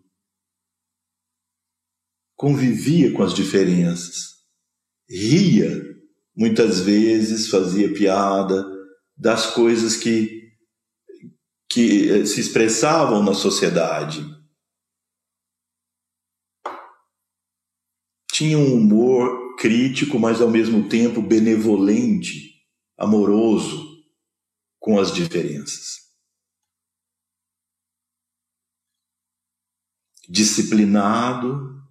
Convivia com as diferenças. Ria, muitas vezes fazia piada, das coisas que, que eh, se expressavam na sociedade. Tinha um humor crítico, mas ao mesmo tempo benevolente, amoroso com as diferenças. Disciplinado,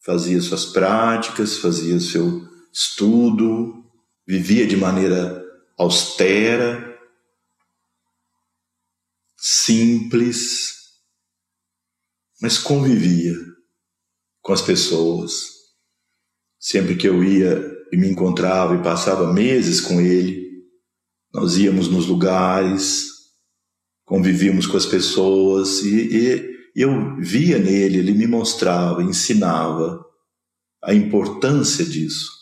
fazia suas práticas, fazia seu estudo, vivia de maneira austera, simples, mas convivia com as pessoas. Sempre que eu ia e me encontrava e passava meses com ele, nós íamos nos lugares, convivíamos com as pessoas e, e eu via nele, ele me mostrava, ensinava a importância disso.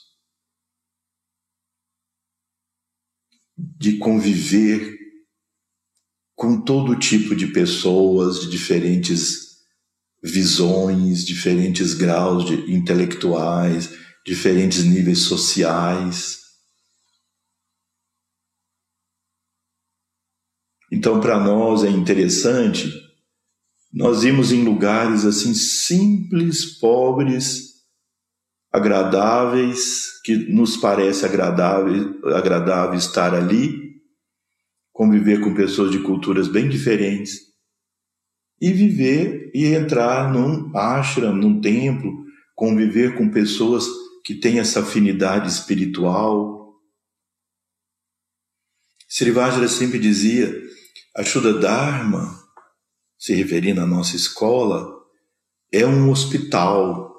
De conviver com todo tipo de pessoas de diferentes visões, diferentes graus de intelectuais, diferentes níveis sociais. Então, para nós é interessante, nós íamos em lugares assim simples, pobres, agradáveis, que nos parece agradável, agradável estar ali, conviver com pessoas de culturas bem diferentes. e viver e entrar num ashram, num templo, conviver com pessoas que têm essa afinidade espiritual. Srivajra sempre dizia, a Shuddha Dharma, se referindo à nossa escola, é um hospital.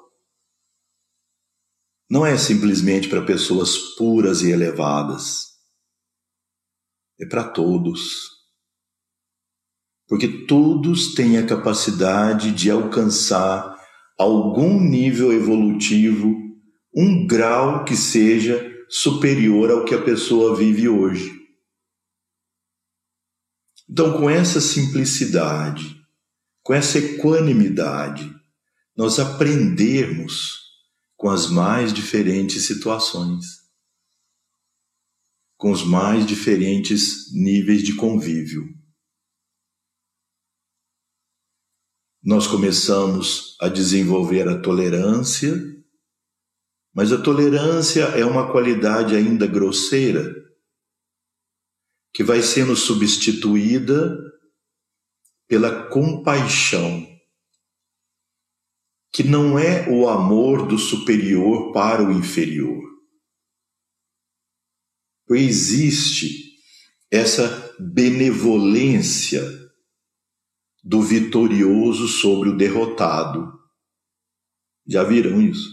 Não é simplesmente para pessoas puras e elevadas. É para todos porque todos têm a capacidade de alcançar algum nível evolutivo, um grau que seja superior ao que a pessoa vive hoje. Então, com essa simplicidade, com essa equanimidade, nós aprendermos com as mais diferentes situações, com os mais diferentes níveis de convívio. nós começamos a desenvolver a tolerância, mas a tolerância é uma qualidade ainda grosseira que vai sendo substituída pela compaixão, que não é o amor do superior para o inferior. Existe essa benevolência do vitorioso sobre o derrotado. Já viram isso?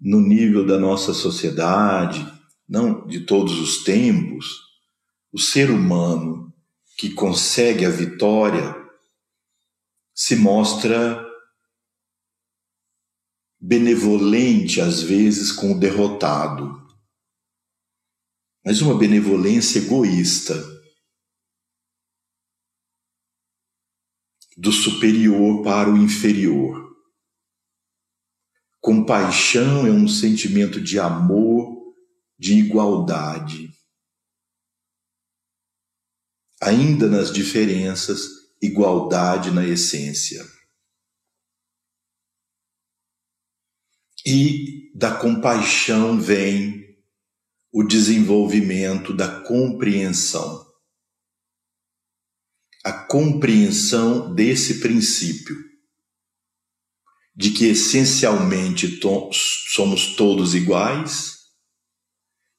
No nível da nossa sociedade, não de todos os tempos, o ser humano que consegue a vitória se mostra benevolente às vezes com o derrotado, mas uma benevolência egoísta do superior para o inferior. Compaixão é um sentimento de amor, de igualdade. Ainda nas diferenças, igualdade na essência. E da compaixão vem o desenvolvimento da compreensão a compreensão desse princípio, de que essencialmente somos todos iguais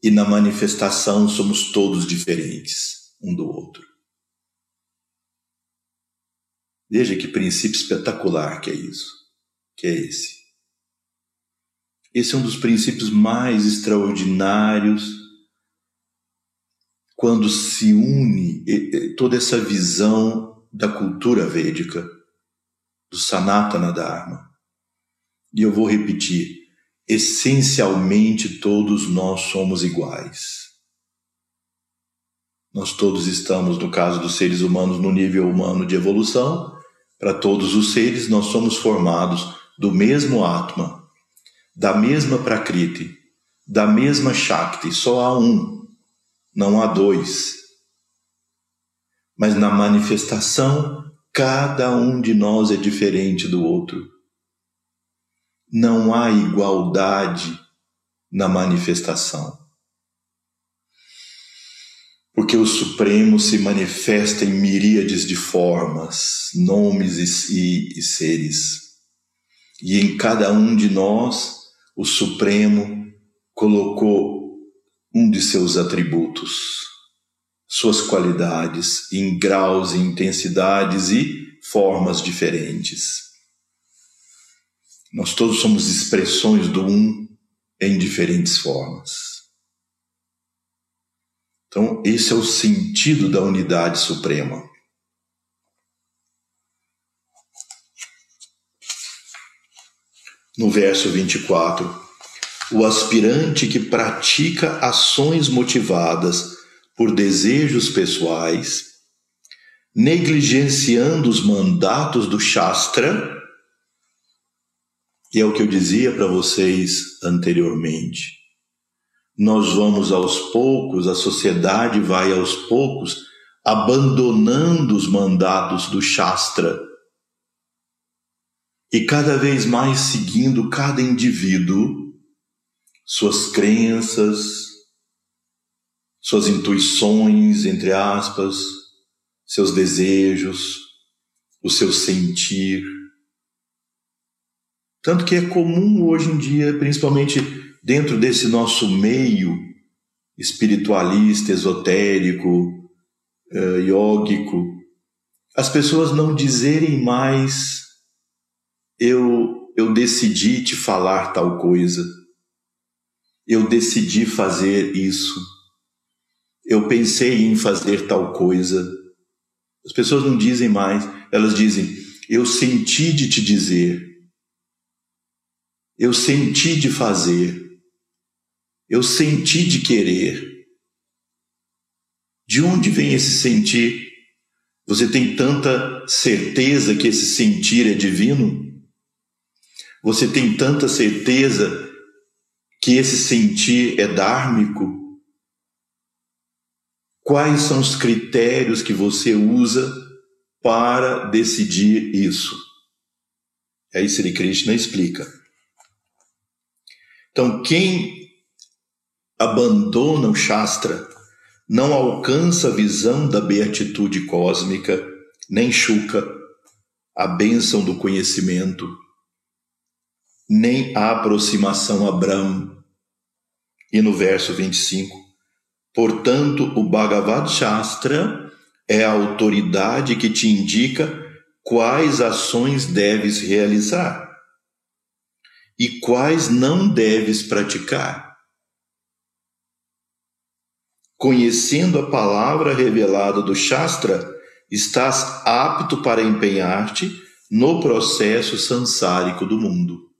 e na manifestação somos todos diferentes um do outro. Veja que princípio espetacular que é isso, que é esse. Esse é um dos princípios mais extraordinários quando se une toda essa visão da cultura védica, do Sanatana Dharma. E eu vou repetir: essencialmente todos nós somos iguais. Nós todos estamos, no caso dos seres humanos, no nível humano de evolução. Para todos os seres, nós somos formados do mesmo Atma, da mesma Prakriti, da mesma Shakti, só há um, não há dois. Mas na manifestação, cada um de nós é diferente do outro. Não há igualdade na manifestação. Porque o Supremo se manifesta em miríades de formas, nomes e, e, e seres. E em cada um de nós, o Supremo colocou um de seus atributos, suas qualidades em graus e intensidades e formas diferentes. Nós todos somos expressões do um em diferentes formas. Então, esse é o sentido da unidade suprema. No verso 24, o aspirante que pratica ações motivadas por desejos pessoais, negligenciando os mandatos do Shastra, e é o que eu dizia para vocês anteriormente. Nós vamos aos poucos, a sociedade vai aos poucos abandonando os mandatos do Shastra e cada vez mais seguindo cada indivíduo suas crenças, suas intuições, entre aspas, seus desejos, o seu sentir. Tanto que é comum hoje em dia, principalmente dentro desse nosso meio espiritualista, esotérico, uh, as pessoas não dizerem mais eu eu decidi te falar tal coisa. Eu decidi fazer isso. Eu pensei em fazer tal coisa. As pessoas não dizem mais, elas dizem: Eu senti de te dizer. Eu senti de fazer. Eu senti de querer. De onde vem esse sentir? Você tem tanta certeza que esse sentir é divino? Você tem tanta certeza que esse sentir é dármico? Quais são os critérios que você usa para decidir isso? Aí Sri Krishna explica. Então, quem abandona o Shastra não alcança a visão da beatitude cósmica, nem chuca a bênção do conhecimento, nem a aproximação a Brahma. E no verso 25, portanto, o Bhagavad Shastra é a autoridade que te indica quais ações deves realizar e quais não deves praticar. Conhecendo a palavra revelada do Shastra, estás apto para empenhar-te no processo sansárico do mundo.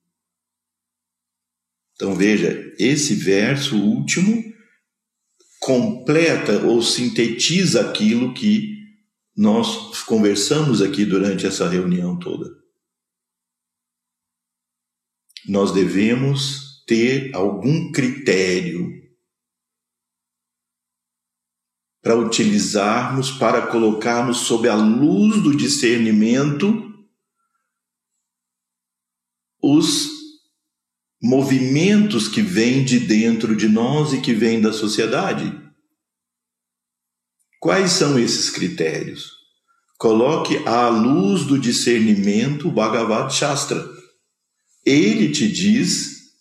Então veja, esse verso último completa ou sintetiza aquilo que nós conversamos aqui durante essa reunião toda. Nós devemos ter algum critério para utilizarmos, para colocarmos sob a luz do discernimento os movimentos que vêm de dentro de nós e que vêm da sociedade. Quais são esses critérios? Coloque à luz do discernimento o Bhagavad Shastra. Ele te diz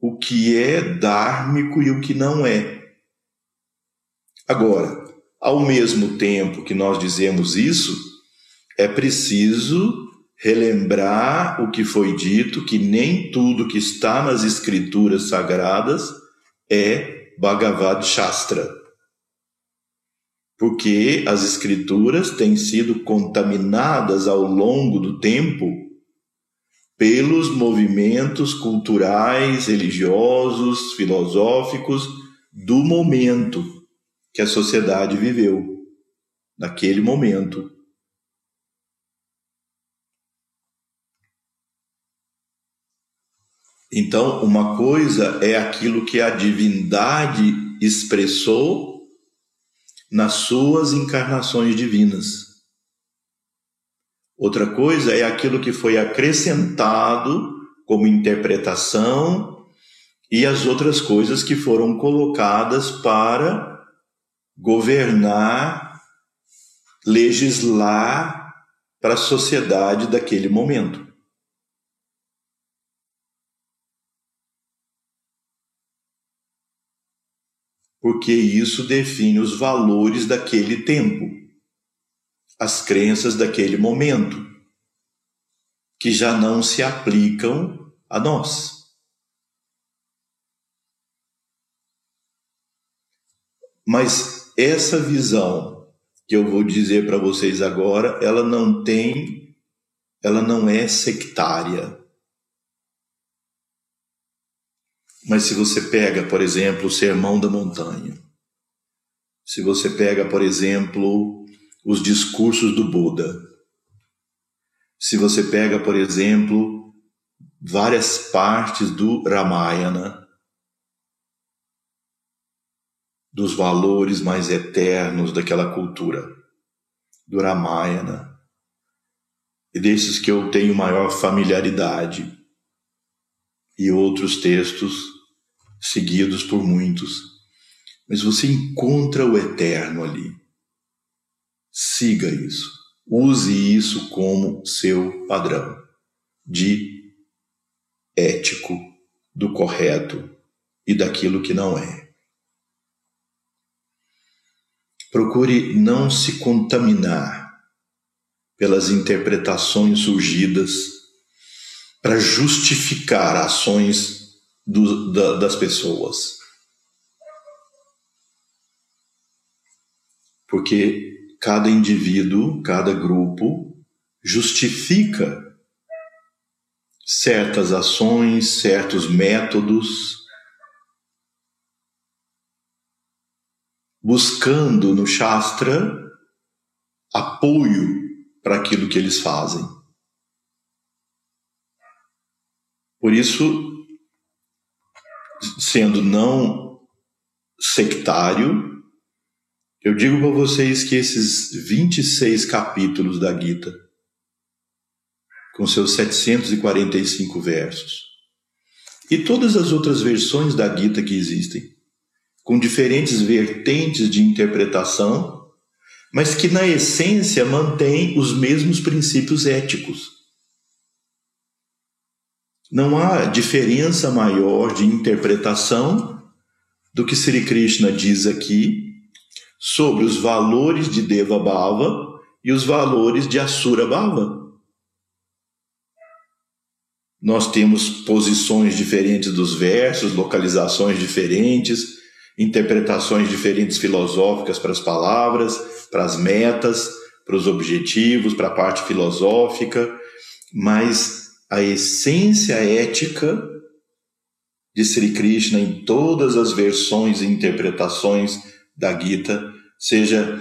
o que é dármico e o que não é. Agora, ao mesmo tempo que nós dizemos isso, é preciso relembrar o que foi dito, que nem tudo que está nas escrituras sagradas é Bhagavad Shastra. Porque as escrituras têm sido contaminadas ao longo do tempo pelos movimentos culturais, religiosos, filosóficos do momento que a sociedade viveu, naquele momento. Então, uma coisa é aquilo que a divindade expressou nas suas encarnações divinas. Outra coisa é aquilo que foi acrescentado como interpretação e as outras coisas que foram colocadas para governar, legislar para a sociedade daquele momento. Porque isso define os valores daquele tempo, as crenças daquele momento, que já não se aplicam a nós. Mas essa visão que eu vou dizer para vocês agora, ela não tem, ela não é sectária. Mas se você pega, por exemplo, o Sermão da Montanha, se você pega, por exemplo, os discursos do Buda, se você pega, por exemplo, várias partes do Ramayana, dos valores mais eternos daquela cultura, do Ramayana, e desses que eu tenho maior familiaridade, e outros textos seguidos por muitos, mas você encontra o eterno ali. Siga isso. use isso como seu padrão de ético, do correto e daquilo que não é. Procure não se contaminar pelas interpretações surgidas para justificar ações do, da, das pessoas. Porque cada indivíduo, cada grupo justifica certas ações, certos métodos, buscando no Shastra apoio para aquilo que eles fazem. Por isso, sendo não sectário, eu digo para vocês que esses 26 capítulos da Gita, com seus 745 versos, e todas as outras versões da Gita que existem, com diferentes vertentes de interpretação, mas que na essência mantém os mesmos princípios éticos. Não há diferença maior de interpretação do que Sri Krishna diz aqui sobre os valores de Deva Bhava e os valores de Asura Bhava. Nós temos posições diferentes dos versos, localizações diferentes, interpretações diferentes filosóficas para as palavras, para as metas, para os objetivos, para a parte filosófica, mas a essência ética de Sri Krishna em todas as versões e interpretações da Gita, seja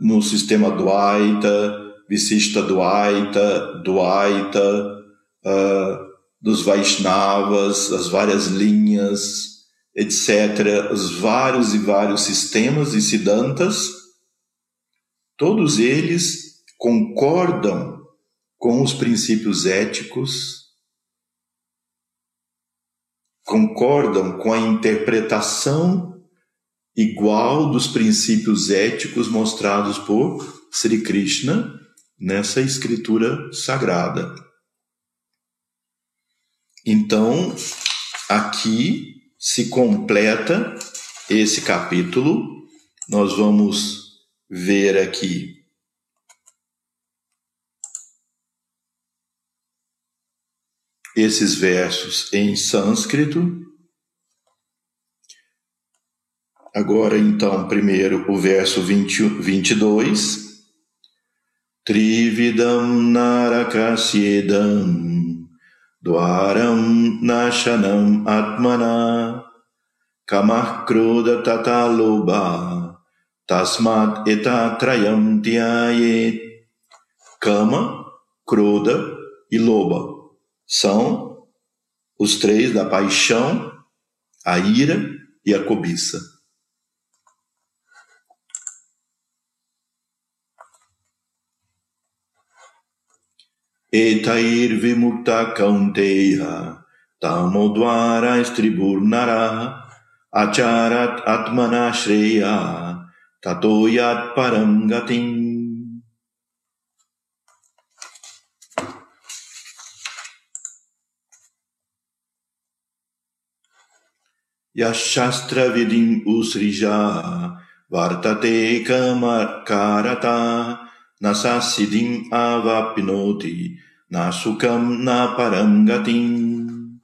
no sistema Dwaita, Visishta Dwaita, Dwaita, uh, dos Vaishnavas, as várias linhas, etc., os vários e vários sistemas e siddhantas, todos eles concordam com os princípios éticos, concordam com a interpretação igual dos princípios éticos mostrados por Sri Krishna nessa escritura sagrada. Então, aqui se completa esse capítulo. Nós vamos ver aqui esses versos em sânscrito Agora, então, primeiro o verso 20, 22. Trividam narakasyedam dwaram nashanam atmana kamakroda tataloba tasmat etatrayam tyayet Kama, Kroda e Loba são os três da paixão, a ira e a cobiça. Etair vimukta kaunteya tamodvara estriburnara acharat atmanashreya tato yat param gatim यः शास्त्रविधिम् उत्सृजा वर्तते कमकारता न सा सिद्धिम् आवाप्नोति, न सुखम्, न परम् गतिम्।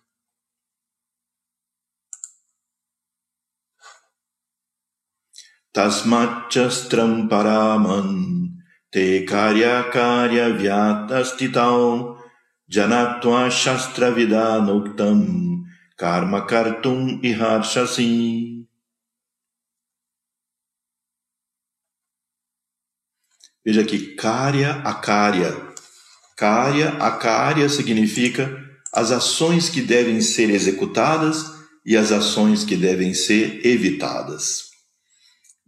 तस्माच्च स्त्रम् परामन्, ते कार्याकार्यव्यातस्थितौ जनत्वा शास्त्रविदानुक्तम्। Karma kartum iharshasi. Veja aqui, karya akarya Karya, a Karya significa as ações que devem ser executadas e as ações que devem ser evitadas.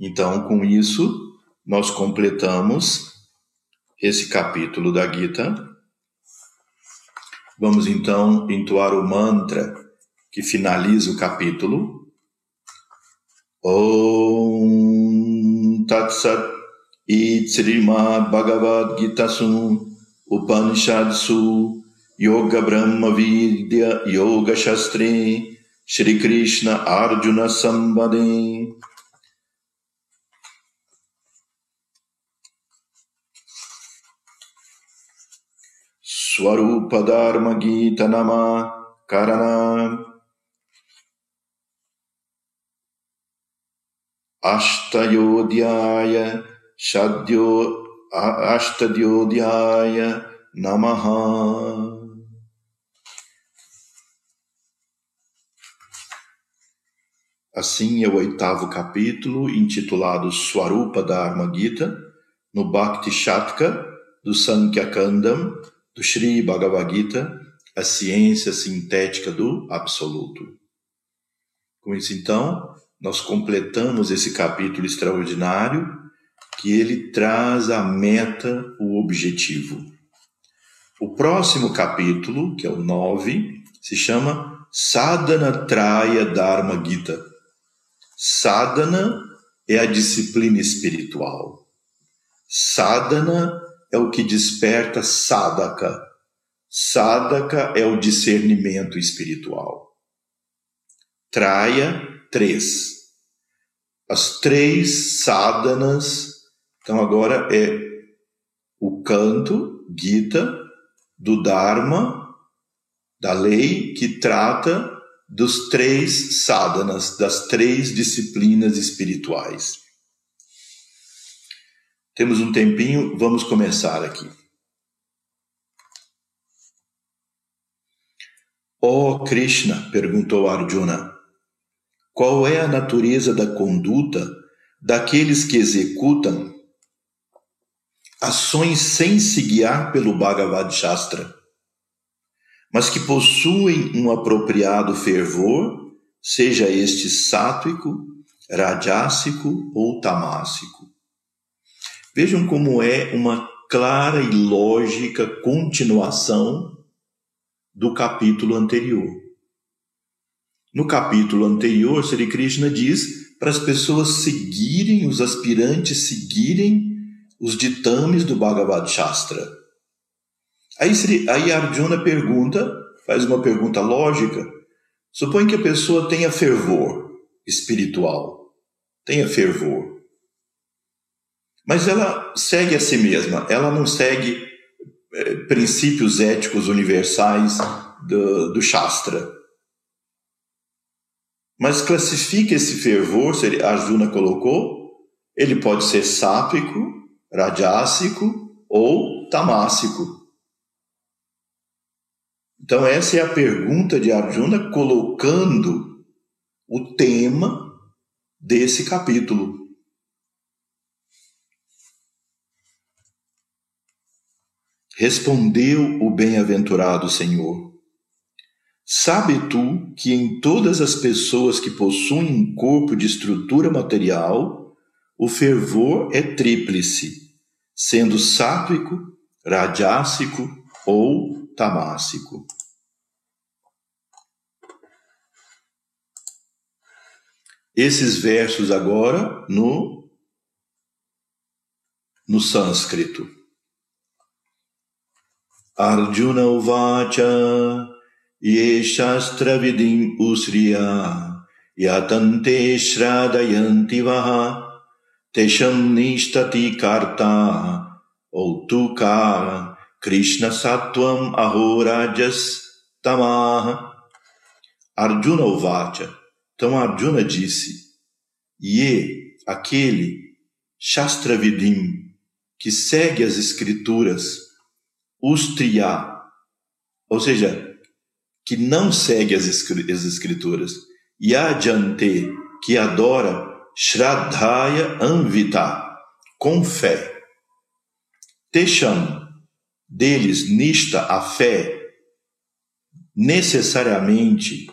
Então, com isso, nós completamos esse capítulo da Gita. Vamos então entoar o mantra que finaliza o capítulo. Om Tat Sat Srimad Bhagavad Gita Su Upanishad Su Yoga Brahma Vidya Yoga Shastri Shri Krishna Arjuna Sambade Swarupa Dharma Gita Nama Karana Ashtayodhyaya Shadyo Ashtadhyodhyaya Namaha. Assim é o oitavo capítulo, intitulado Swarupa Dharma Gita, no Bhakti Shatka do Sankhya Kandam, do Sri Bhagavad Gita, a ciência sintética do Absoluto. Com isso, então, nós completamos esse capítulo extraordinário que ele traz a meta, o objetivo. O próximo capítulo, que é o 9, se chama Sadhana Traya Dharma Gita. Sadhana é a disciplina espiritual. Sadhana é o que desperta sadhaka. Sadhaka é o discernimento espiritual. Traya, três. As três sadhanas então agora é o canto, Gita, do Dharma, da lei que trata dos três sadhanas, das três disciplinas espirituais. Temos um tempinho, vamos começar aqui. Oh Krishna, perguntou Arjuna, qual é a natureza da conduta daqueles que executam ações sem se guiar pelo Bhagavad Shastra, mas que possuem um apropriado fervor, seja este sátrico, rajásico ou tamásico. Vejam como é uma clara e lógica continuação do capítulo anterior. No capítulo anterior, Sri Krishna diz para as pessoas seguirem, os aspirantes seguirem os ditames do Bhagavad Shastra. Aí, aí Arjuna pergunta, faz uma pergunta lógica. Supõe que a pessoa tenha fervor espiritual, tenha fervor. Mas ela segue a si mesma, ela não segue é, princípios éticos universais do, do Shastra. Mas classifica esse fervor, Arjuna colocou, ele pode ser sápico, rajásico ou tamásico. Então, essa é a pergunta de Arjuna colocando o tema desse capítulo. Respondeu o bem-aventurado Senhor: Sabe tu que em todas as pessoas que possuem um corpo de estrutura material, o fervor é tríplice sendo sátrico, rajásico ou tamásico. Esses versos agora no no sânscrito. Arjuna uvacha usriya yatante shradayanti vaha Tesham nishtati karta outuka Krishna Sattvam Ahorajas Tamaha Arjuna Uvacha. Então Arjuna disse, Ye, aquele Shastravidim, que segue as escrituras, Ustriya, ou seja, que não segue as escrituras, Yajante, que adora Shraddhaya Anvita, com fé. Tesham, deles, nista, a fé, necessariamente,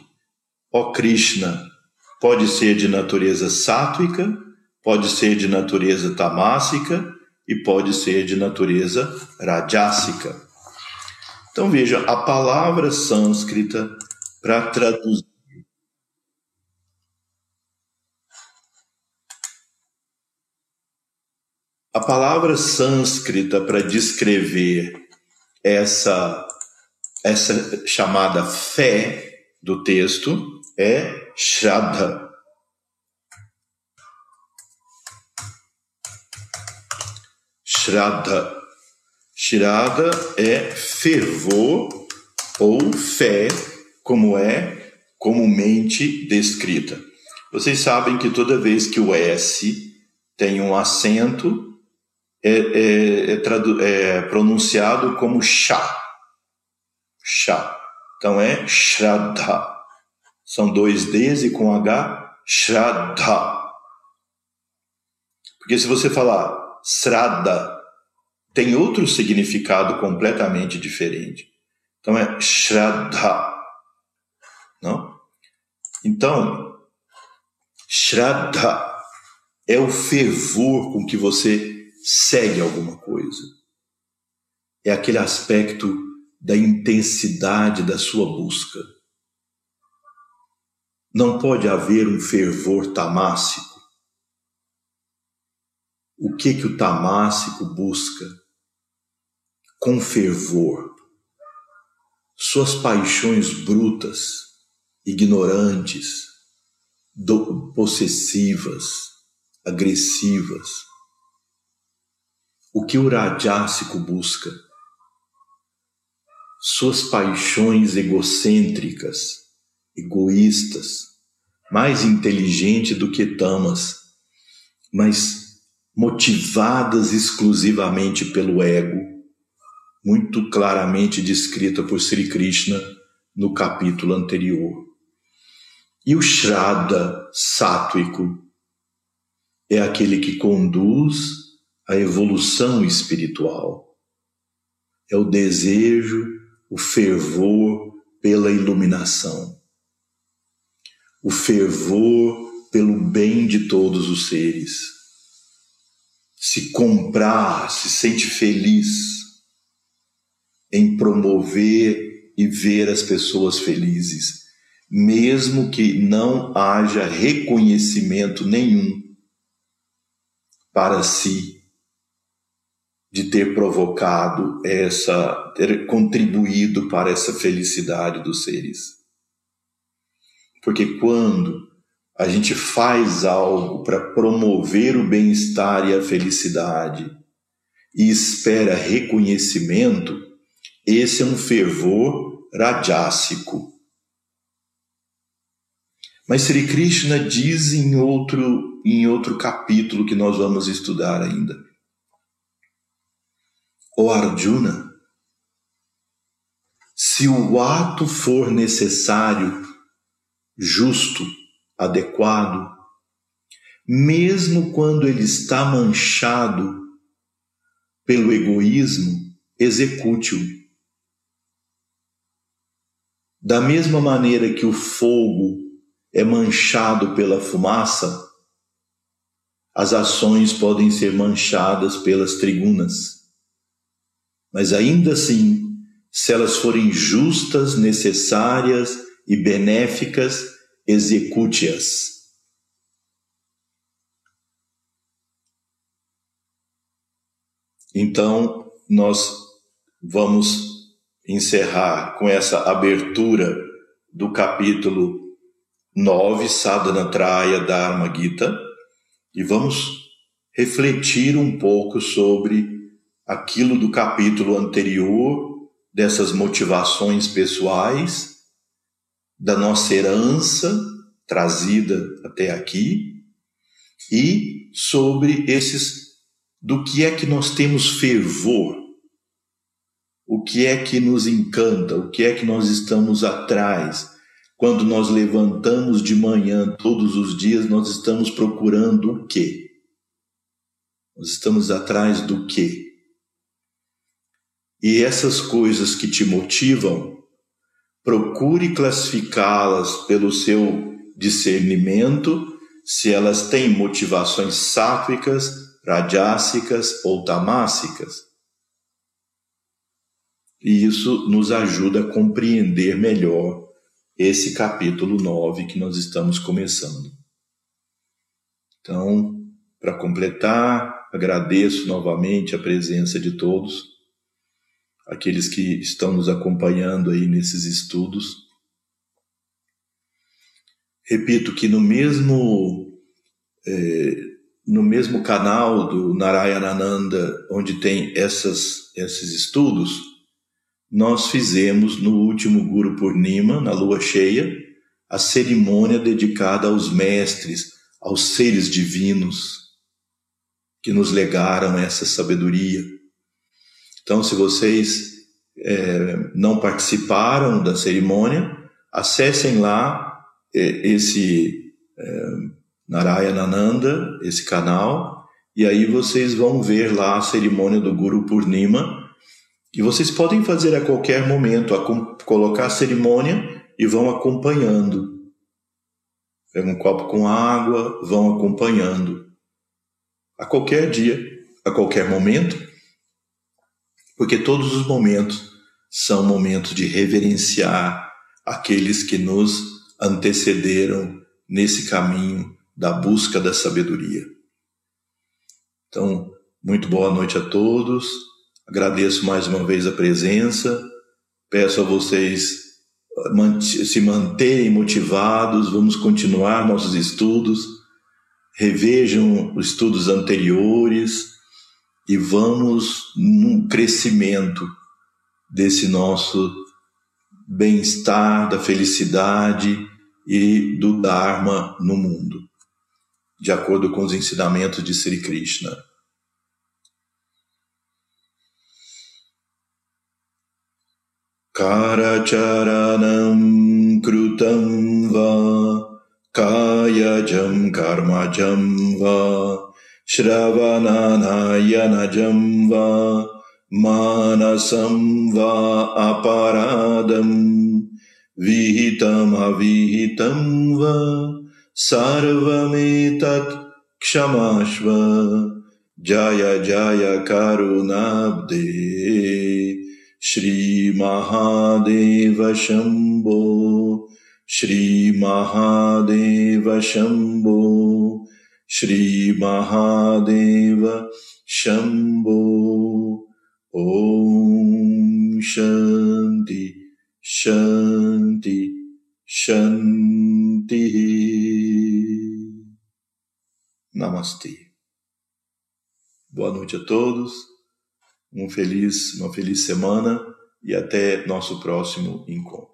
ó Krishna, pode ser de natureza sátvica, pode ser de natureza tamásica e pode ser de natureza rajásica. Então veja, a palavra sânscrita para traduzir A palavra sânscrita para descrever essa, essa chamada fé do texto é Shraddha. Shraddha. Shraddha é fervor ou fé, como é comumente descrita. Vocês sabem que toda vez que o S tem um acento, é, é, é, é pronunciado como chá. Chá. Então é Shraddha. São dois Ds e com H, Shraddha. Porque se você falar Sraddha, tem outro significado completamente diferente. Então é Shraddha. Não? Então, Shraddha é o fervor com que você segue alguma coisa. É aquele aspecto da intensidade da sua busca. Não pode haver um fervor tamássico. O que que o tamássico busca? Com fervor. Suas paixões brutas, ignorantes, possessivas, agressivas. O que o rajásico busca? Suas paixões egocêntricas, egoístas, mais inteligente do que tamas, mas motivadas exclusivamente pelo ego, muito claramente descrita por Sri Krishna no capítulo anterior. E o Shraddha sátrico é aquele que conduz a evolução espiritual. É o desejo, o fervor pela iluminação. O fervor pelo bem de todos os seres. Se comprar, se sente feliz em promover e ver as pessoas felizes mesmo que não haja reconhecimento nenhum para si de ter provocado essa, ter contribuído para essa felicidade dos seres. Porque quando a gente faz algo para promover o bem-estar e a felicidade e espera reconhecimento, esse é um fervor rajásico mas Sri Krishna diz em outro, em outro capítulo que nós vamos estudar ainda. O Arjuna, se o ato for necessário, justo, adequado, mesmo quando ele está manchado pelo egoísmo, execute-o. Da mesma maneira que o fogo é manchado pela fumaça, as ações podem ser manchadas pelas trigunas. Mas ainda assim, se elas forem justas, necessárias e benéficas, execute-as. Então, nós vamos encerrar com essa abertura do capítulo 9, Sadhanatraya Dharma Gita, e vamos refletir um pouco sobre aquilo do capítulo anterior, dessas motivações pessoais, da nossa herança trazida até aqui, e sobre esses do que é que nós temos fervor, o que é que nos encanta, o que é que nós estamos atrás, quando nós levantamos de manhã todos os dias, nós estamos procurando o quê? Nós estamos atrás do quê? E essas coisas que te motivam, procure classificá-las pelo seu discernimento, se elas têm motivações sátvicas, rajássicas ou tamássicas. E isso nos ajuda a compreender melhor esse capítulo 9 que nós estamos começando. Então, para completar, agradeço novamente a presença de todos, aqueles que estão nos acompanhando aí nesses estudos. Repito que no mesmo é, no mesmo canal do Narayanananda, onde tem essas, esses estudos, nós fizemos no último Guru Purnima, na lua cheia, a cerimônia dedicada aos mestres, aos seres divinos que nos legaram essa sabedoria. Então, se vocês é, não participaram da cerimônia, acessem lá é, esse é, Narayanananda, esse canal, e aí vocês vão ver lá a cerimônia do Guru Purnima, e vocês podem fazer a qualquer momento, a colocar a cerimônia e vão acompanhando. Pegam um copo com água, vão acompanhando a qualquer dia, a qualquer momento, porque todos os momentos são momentos de reverenciar aqueles que nos antecederam nesse caminho da busca da sabedoria. Então, muito boa noite a todos. Agradeço mais uma vez a presença. Peço a vocês se manterem motivados. Vamos continuar nossos estudos revejam os estudos anteriores e vamos num crescimento desse nosso bem-estar, da felicidade e do Dharma no mundo, de acordo com os ensinamentos de Sri Krishna. Karacharanam krutam va कायजं कर्मजं वा? श्रवणनयनजं वा? मानसं वा अपराधम् विहितमविहितं वा? सर्वमेतत् क्षमस्व जय जय करुणाब्दे श्रीमहादेव Shambho Shri Mahadeva Shambho Shri Mahadeva Shambho Om Shanti Shanti Shanti Namastê. Boa noite a todos. Um feliz, uma feliz semana e até nosso próximo encontro.